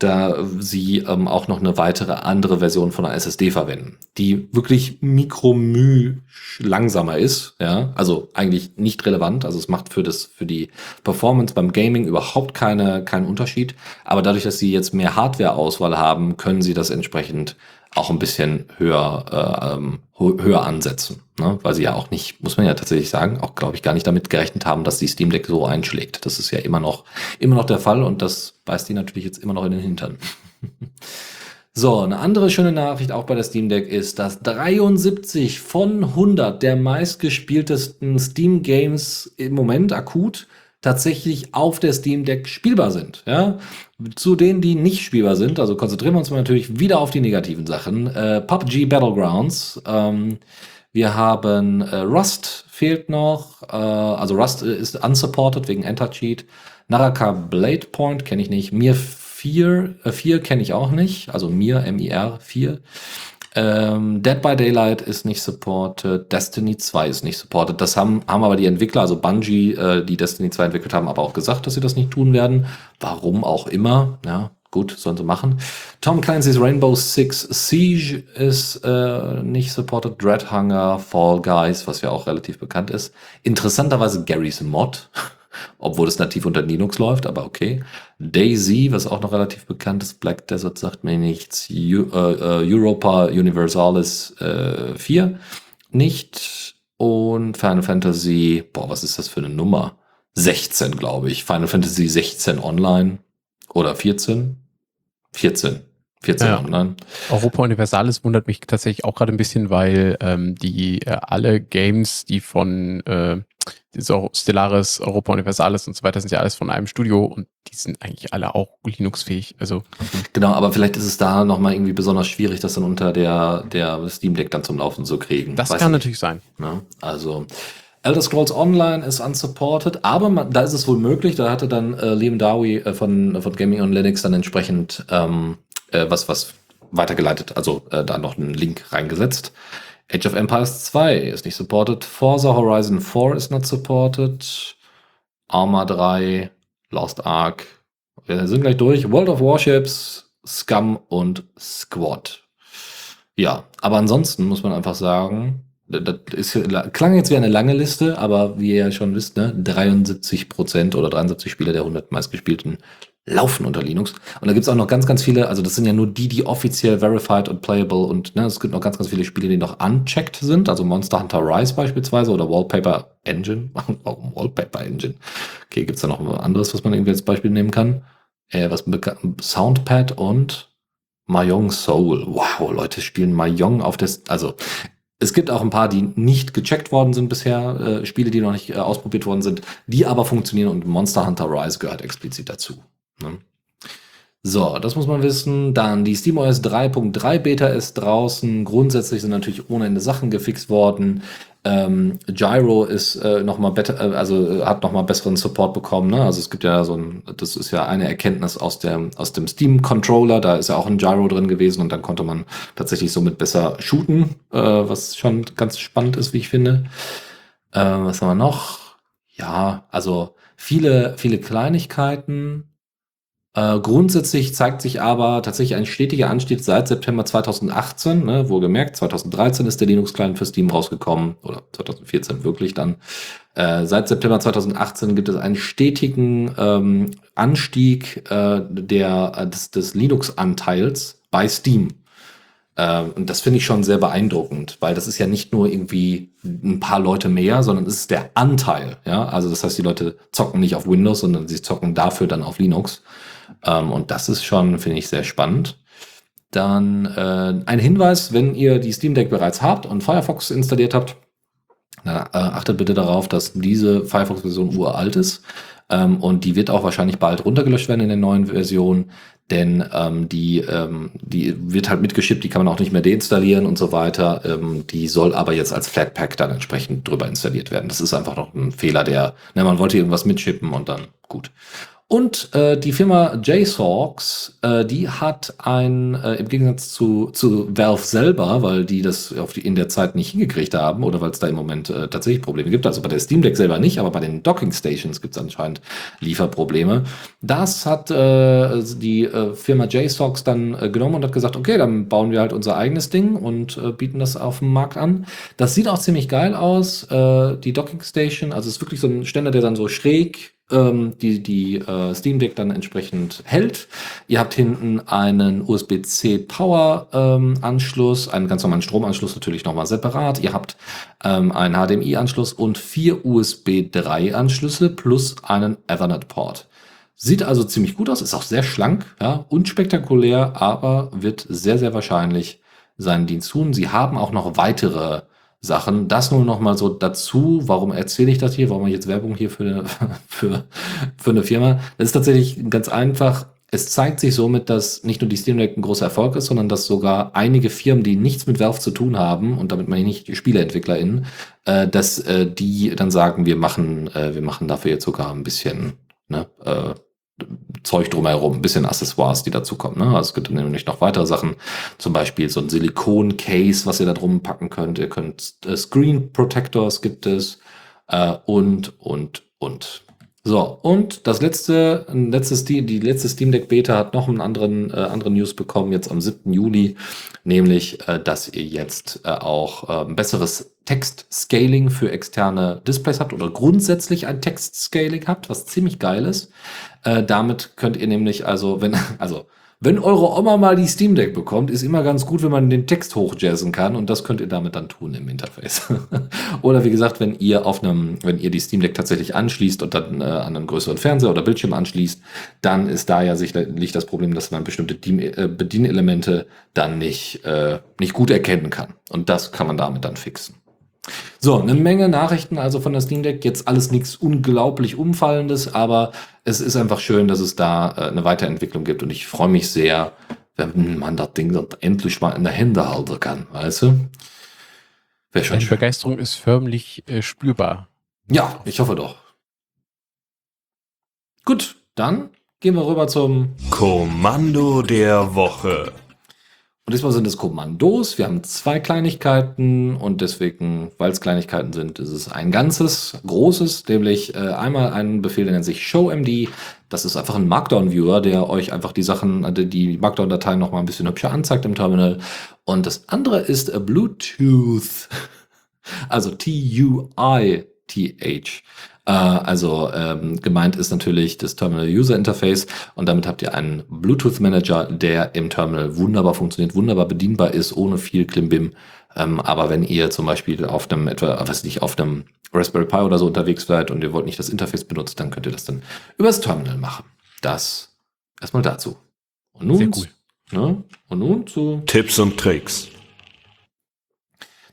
da sie ähm, auch noch eine weitere andere Version von einer SSD verwenden, die wirklich mikromü langsamer ist, ja, also eigentlich nicht relevant, also es macht für das für die Performance beim Gaming überhaupt keine keinen Unterschied, aber dadurch, dass sie jetzt mehr Hardware-Auswahl haben, können sie das entsprechend auch ein bisschen höher, äh, ähm, höher ansetzen. Ne? Weil sie ja auch nicht, muss man ja tatsächlich sagen, auch glaube ich gar nicht damit gerechnet haben, dass die Steam Deck so einschlägt. Das ist ja immer noch, immer noch der Fall und das beißt die natürlich jetzt immer noch in den Hintern. So, eine andere schöne Nachricht auch bei der Steam Deck ist, dass 73 von 100 der meistgespieltesten Steam Games im Moment akut tatsächlich auf der Steam Deck spielbar sind. Ja? Zu denen, die nicht spielbar sind, also konzentrieren wir uns mal natürlich wieder auf die negativen Sachen. Äh, PUBG Battlegrounds. Ähm, wir haben äh, Rust fehlt noch, äh, also Rust ist unsupported wegen Enter-Cheat. Naraka Blade Point kenne ich nicht. Mir 4, äh, 4 kenne ich auch nicht, also Mir, M-I-R 4. Ähm, Dead by Daylight ist nicht supported, Destiny 2 ist nicht supported. Das haben, haben aber die Entwickler, also Bungie, äh, die Destiny 2 entwickelt haben, aber auch gesagt, dass sie das nicht tun werden. Warum auch immer, ja, gut, sollen sie machen. Tom Clancy's Rainbow Six Siege ist äh, nicht supported, Dreadhunger, Fall Guys, was ja auch relativ bekannt ist. Interessanterweise Gary's Mod obwohl es nativ unter Linux läuft, aber okay. Daisy, was auch noch relativ bekannt ist, Black Desert sagt mir nichts, Eu äh, äh Europa Universalis äh, 4 nicht und Final Fantasy, boah, was ist das für eine Nummer? 16, glaube ich. Final Fantasy 16 online oder 14? 14. 14 ja. online. Europa Universalis wundert mich tatsächlich auch gerade ein bisschen, weil ähm, die äh, alle Games, die von äh, so Stellaris, Europa Universalis und so weiter sind ja alles von einem Studio und die sind eigentlich alle auch Linux-fähig. Also genau, aber vielleicht ist es da nochmal irgendwie besonders schwierig, das dann unter der, der Steam Deck dann zum Laufen zu kriegen. Das Weiß kann nicht. natürlich sein. Ja, ne? also Elder Scrolls Online ist unsupported, aber man, da ist es wohl möglich. Da hatte dann äh, Liam Dowie äh, von, von Gaming on Linux dann entsprechend ähm, äh, was, was weitergeleitet, also äh, da noch einen Link reingesetzt. Age of Empires 2 ist nicht supported. Forza Horizon 4 ist not supported. Arma 3, Lost Ark. Wir sind gleich durch. World of Warships, Scum und Squad. Ja, aber ansonsten muss man einfach sagen, das ist, klang jetzt wie eine lange Liste, aber wie ihr ja schon wisst, ne, 73 Prozent oder 73 Spieler der 100 meistgespielten laufen unter Linux. Und da gibt es auch noch ganz, ganz viele, also das sind ja nur die, die offiziell verified und playable und ne, es gibt noch ganz, ganz viele Spiele, die noch unchecked sind, also Monster Hunter Rise beispielsweise oder Wallpaper Engine. Warum Wallpaper Engine? Okay, gibt es da noch was anderes, was man irgendwie als Beispiel nehmen kann? Äh, was Soundpad und Mahjong Soul. Wow, Leute spielen Mahjong auf das, also es gibt auch ein paar, die nicht gecheckt worden sind bisher, äh, Spiele, die noch nicht äh, ausprobiert worden sind, die aber funktionieren und Monster Hunter Rise gehört explizit dazu. Ne? So, das muss man wissen. Dann die SteamOS 3.3 Beta ist draußen. Grundsätzlich sind natürlich ohne Ende Sachen gefixt worden. Ähm, Gyro ist äh, noch mal better, äh, also äh, hat noch mal besseren Support bekommen. Ne? Also es gibt ja so ein, das ist ja eine Erkenntnis aus der aus dem Steam Controller. Da ist ja auch ein Gyro drin gewesen und dann konnte man tatsächlich somit besser shooten, äh, was schon ganz spannend ist, wie ich finde. Äh, was haben wir noch? Ja, also viele viele Kleinigkeiten. Äh, grundsätzlich zeigt sich aber tatsächlich ein stetiger Anstieg seit September 2018. Ne, wohlgemerkt, 2013 ist der Linux-Client für Steam rausgekommen oder 2014 wirklich dann. Äh, seit September 2018 gibt es einen stetigen ähm, Anstieg äh, der, äh, des, des Linux-Anteils bei Steam. Äh, und das finde ich schon sehr beeindruckend, weil das ist ja nicht nur irgendwie ein paar Leute mehr, sondern es ist der Anteil. Ja, also das heißt, die Leute zocken nicht auf Windows, sondern sie zocken dafür dann auf Linux. Ähm, und das ist schon, finde ich, sehr spannend. Dann äh, ein Hinweis, wenn ihr die Steam Deck bereits habt und Firefox installiert habt, na, äh, achtet bitte darauf, dass diese Firefox-Version uralt ist. Ähm, und die wird auch wahrscheinlich bald runtergelöscht werden in der neuen Version, denn ähm, die, ähm, die wird halt mitgeschippt, die kann man auch nicht mehr deinstallieren und so weiter. Ähm, die soll aber jetzt als Flatpak dann entsprechend drüber installiert werden. Das ist einfach noch ein Fehler, der, ne, man wollte irgendwas mitschippen und dann gut. Und äh, die Firma JSOX, äh, die hat ein, äh, im Gegensatz zu, zu Valve selber, weil die das auf die, in der Zeit nicht hingekriegt haben oder weil es da im Moment äh, tatsächlich Probleme gibt, also bei der Steam Deck selber nicht, aber bei den Docking Stations gibt es anscheinend Lieferprobleme. Das hat äh, die äh, Firma JSOX dann äh, genommen und hat gesagt, okay, dann bauen wir halt unser eigenes Ding und äh, bieten das auf dem Markt an. Das sieht auch ziemlich geil aus, äh, die Docking Station, also es ist wirklich so ein Ständer, der dann so schräg ähm, die, die äh, Steam Deck dann entsprechend hält. Ihr habt hinten einen USB-C Power ähm, Anschluss, einen ganz normalen Stromanschluss natürlich nochmal separat. Ihr habt ähm, einen HDMI-Anschluss und vier USB 3 Anschlüsse plus einen Ethernet Port. Sieht also ziemlich gut aus, ist auch sehr schlank, ja, unspektakulär, aber wird sehr, sehr wahrscheinlich seinen Dienst tun. Sie haben auch noch weitere Sachen. Das nur noch mal so dazu. Warum erzähle ich das hier? Warum mache ich jetzt Werbung hier für eine, für, für eine Firma? Das ist tatsächlich ganz einfach. Es zeigt sich somit, dass nicht nur die Steam Deck ein großer Erfolg ist, sondern dass sogar einige Firmen, die nichts mit Valve zu tun haben, und damit meine ich nicht die SpieleentwicklerInnen, äh, dass äh, die dann sagen, wir machen, äh, wir machen dafür jetzt sogar ein bisschen, ne, äh, Zeug drumherum, ein bisschen Accessoires, die dazu kommen. Ne? Also es gibt nämlich noch weitere Sachen, zum Beispiel so ein Silikon-Case, was ihr da drum packen könnt. Ihr könnt äh, Screen Protectors gibt es äh, und, und, und. So, und das letzte, letztes, die, die letzte Steam Deck Beta hat noch einen anderen, äh, anderen News bekommen, jetzt am 7. Juli, nämlich, äh, dass ihr jetzt äh, auch äh, besseres Text-Scaling für externe Displays habt oder grundsätzlich ein Text-Scaling habt, was ziemlich geil ist. Äh, damit könnt ihr nämlich also, wenn, also wenn eure Oma mal die Steam Deck bekommt, ist immer ganz gut, wenn man den Text hochjazzen kann und das könnt ihr damit dann tun im Interface. oder wie gesagt, wenn ihr auf einem, wenn ihr die Steam Deck tatsächlich anschließt und dann äh, an einen größeren Fernseher oder Bildschirm anschließt, dann ist da ja sicherlich das Problem, dass man bestimmte äh, Bedienelemente dann nicht, äh, nicht gut erkennen kann. Und das kann man damit dann fixen. So, eine Menge Nachrichten also von der Steam Deck. Jetzt alles nichts unglaublich Umfallendes, aber es ist einfach schön, dass es da äh, eine Weiterentwicklung gibt und ich freue mich sehr, wenn man das Ding dann endlich mal in der Hände halten kann, weißt du? Wäre schon. Die Begeisterung ist förmlich äh, spürbar. Ja, ich hoffe doch. Gut, dann gehen wir rüber zum Kommando der Woche. Und diesmal sind es Kommandos. Wir haben zwei Kleinigkeiten und deswegen, weil es Kleinigkeiten sind, ist es ein ganzes, großes, nämlich äh, einmal einen Befehl, der nennt sich ShowMD. Das ist einfach ein Markdown-Viewer, der euch einfach die Sachen, äh, die Markdown-Dateien nochmal ein bisschen hübscher anzeigt im Terminal. Und das andere ist Bluetooth. Also T-U-I-T-H. Äh, also ähm, gemeint ist natürlich das Terminal User Interface und damit habt ihr einen Bluetooth Manager, der im Terminal wunderbar funktioniert, wunderbar bedienbar ist, ohne viel Klimbim. Ähm, aber wenn ihr zum Beispiel auf einem etwa, was nicht, auf einem Raspberry Pi oder so unterwegs seid und ihr wollt nicht das Interface benutzen, dann könnt ihr das dann übers Terminal machen. Das erstmal dazu. Und nun, Sehr cool. Ne? Und nun zu Tipps und Tricks.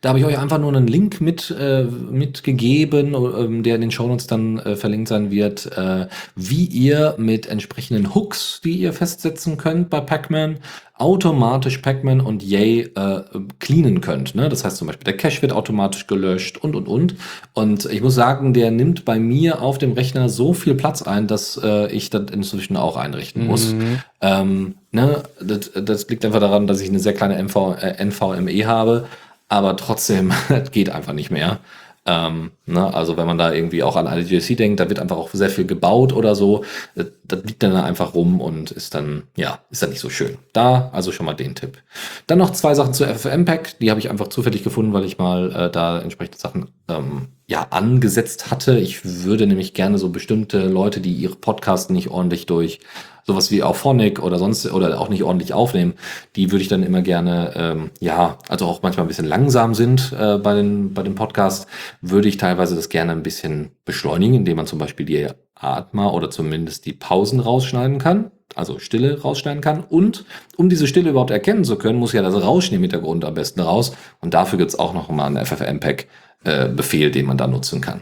Da habe ich euch einfach nur einen Link mit, äh, mitgegeben, äh, der in den Shownotes dann äh, verlinkt sein wird, äh, wie ihr mit entsprechenden Hooks, die ihr festsetzen könnt bei Pacman, automatisch Pacman und Yay äh, cleanen könnt. Ne? Das heißt zum Beispiel, der Cache wird automatisch gelöscht und und und. Und ich muss sagen, der nimmt bei mir auf dem Rechner so viel Platz ein, dass äh, ich das inzwischen auch einrichten muss. Mhm. Ähm, ne? das, das liegt einfach daran, dass ich eine sehr kleine MV, äh, NVMe habe aber trotzdem geht einfach nicht mehr. Ähm, ne? Also wenn man da irgendwie auch an IDJC denkt, da wird einfach auch sehr viel gebaut oder so. Das, das liegt dann einfach rum und ist dann, ja, ist dann nicht so schön. Da also schon mal den Tipp. Dann noch zwei Sachen zu FFmpeg, die habe ich einfach zufällig gefunden, weil ich mal äh, da entsprechende Sachen ähm, ja angesetzt hatte. Ich würde nämlich gerne so bestimmte Leute, die ihre Podcasts nicht ordentlich durch sowas wie auf Phonic oder sonst oder auch nicht ordentlich aufnehmen, die würde ich dann immer gerne, ähm, ja, also auch manchmal ein bisschen langsam sind äh, bei den bei den Podcasts, würde ich teilweise das gerne ein bisschen beschleunigen, indem man zum Beispiel die Atma oder zumindest die Pausen rausschneiden kann, also Stille rausschneiden kann. Und um diese Stille überhaupt erkennen zu können, muss ja das Rauschen im Hintergrund am besten raus. Und dafür gibt's auch noch mal einen FFmpeg-Befehl, äh, den man da nutzen kann.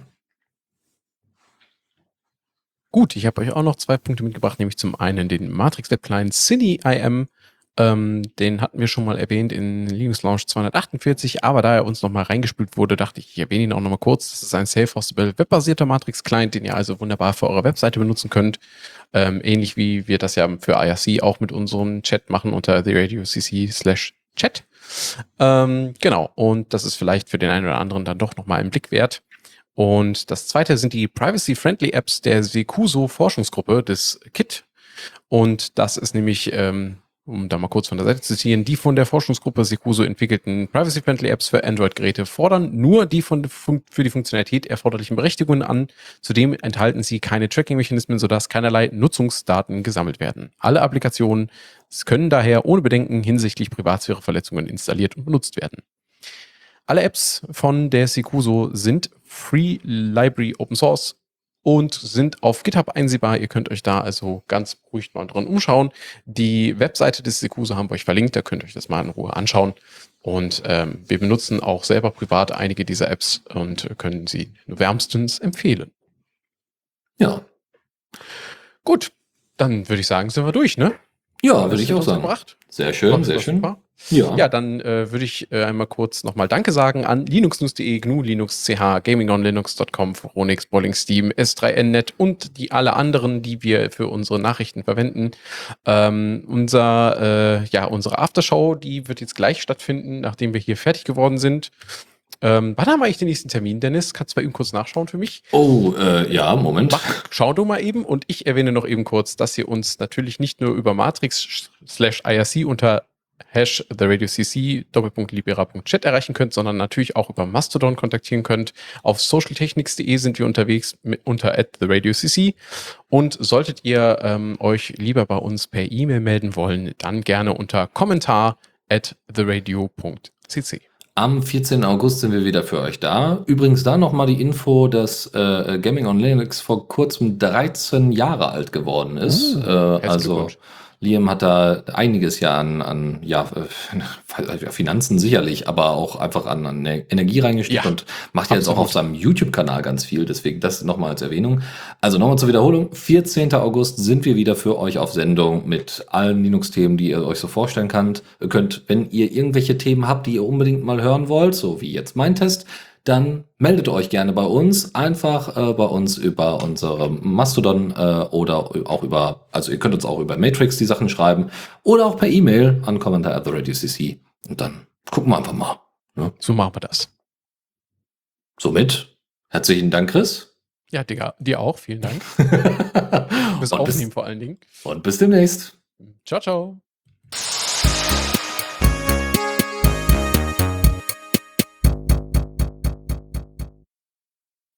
Gut, ich habe euch auch noch zwei Punkte mitgebracht, nämlich zum einen den Matrix Web Client Cine IM. Ähm, den hatten wir schon mal erwähnt in Linux Launch 248, aber da er uns nochmal reingespült wurde, dachte ich, ich erwähne ihn auch nochmal kurz. Das ist ein self-hostable webbasierter Matrix-Client, den ihr also wunderbar für eure Webseite benutzen könnt. Ähm, ähnlich wie wir das ja für IRC auch mit unserem Chat machen unter theradiocc slash chat. Ähm, genau, und das ist vielleicht für den einen oder anderen dann doch nochmal einen Blick wert. Und das zweite sind die Privacy-Friendly Apps der Secuso Forschungsgruppe des KIT. Und das ist nämlich, ähm, um da mal kurz von der Seite zu zitieren, die von der Forschungsgruppe Secuso entwickelten Privacy-Friendly Apps für Android-Geräte fordern nur die von, für die Funktionalität erforderlichen Berechtigungen an. Zudem enthalten sie keine Tracking-Mechanismen, sodass keinerlei Nutzungsdaten gesammelt werden. Alle Applikationen können daher ohne Bedenken hinsichtlich Privatsphäreverletzungen installiert und benutzt werden. Alle Apps von der Secuso sind Free Library Open Source und sind auf GitHub einsehbar. Ihr könnt euch da also ganz ruhig mal dran umschauen. Die Webseite des Secuso haben wir euch verlinkt, da könnt ihr euch das mal in Ruhe anschauen. Und ähm, wir benutzen auch selber privat einige dieser Apps und können sie wärmstens empfehlen. Ja. Gut, dann würde ich sagen, sind wir durch, ne? Ja, würde ich auch sagen. Gebracht. Sehr schön, sehr schön. Super. Ja. Ja, dann äh, würde ich äh, einmal kurz nochmal Danke sagen an linuxnews.de, GNU, Linux, CH, GamingOnLinux.com, Phoronix, Bolling, Steam, S3NNet und die alle anderen, die wir für unsere Nachrichten verwenden. Ähm, unser, äh, ja, unsere Aftershow, die wird jetzt gleich stattfinden, nachdem wir hier fertig geworden sind. Ähm, wann haben wir eigentlich den nächsten Termin, Dennis? Kannst du mal eben kurz nachschauen für mich? Oh, äh, ja, Moment. Mach, schau du mal eben und ich erwähne noch eben kurz, dass ihr uns natürlich nicht nur über Matrix slash IRC unter Hash TheRadioCC doppelpunkt.libera.chat erreichen könnt, sondern natürlich auch über Mastodon kontaktieren könnt. Auf socialtechnics.de sind wir unterwegs mit, unter at TheRadioCC. Und solltet ihr ähm, euch lieber bei uns per E-Mail melden wollen, dann gerne unter kommentar at theradio.cc. Am 14. August sind wir wieder für euch da. Übrigens da nochmal die Info, dass äh, Gaming on Linux vor kurzem 13 Jahre alt geworden ist. Uh, äh, also. Liam hat da einiges ja an, an ja, äh, Finanzen sicherlich, aber auch einfach an, an Energie reingesteckt Ja, und macht ja jetzt auch auf seinem YouTube-Kanal ganz viel. Deswegen das nochmal als Erwähnung. Also nochmal zur Wiederholung. 14. August sind wir wieder für euch auf Sendung mit allen Linux-Themen, die ihr euch so vorstellen könnt. könnt. Wenn ihr irgendwelche Themen habt, die ihr unbedingt mal hören wollt, so wie jetzt mein Test, dann meldet euch gerne bei uns. Einfach äh, bei uns über unsere Mastodon äh, oder auch über, also ihr könnt uns auch über Matrix die Sachen schreiben oder auch per E-Mail an Kommentar at the Radio CC. Und dann gucken wir einfach mal. So machen wir das. Somit herzlichen Dank, Chris. Ja, Digga, dir auch. Vielen Dank. Fürs und, Aufnehmen bis, vor allen Dingen. und bis demnächst. Ciao, ciao.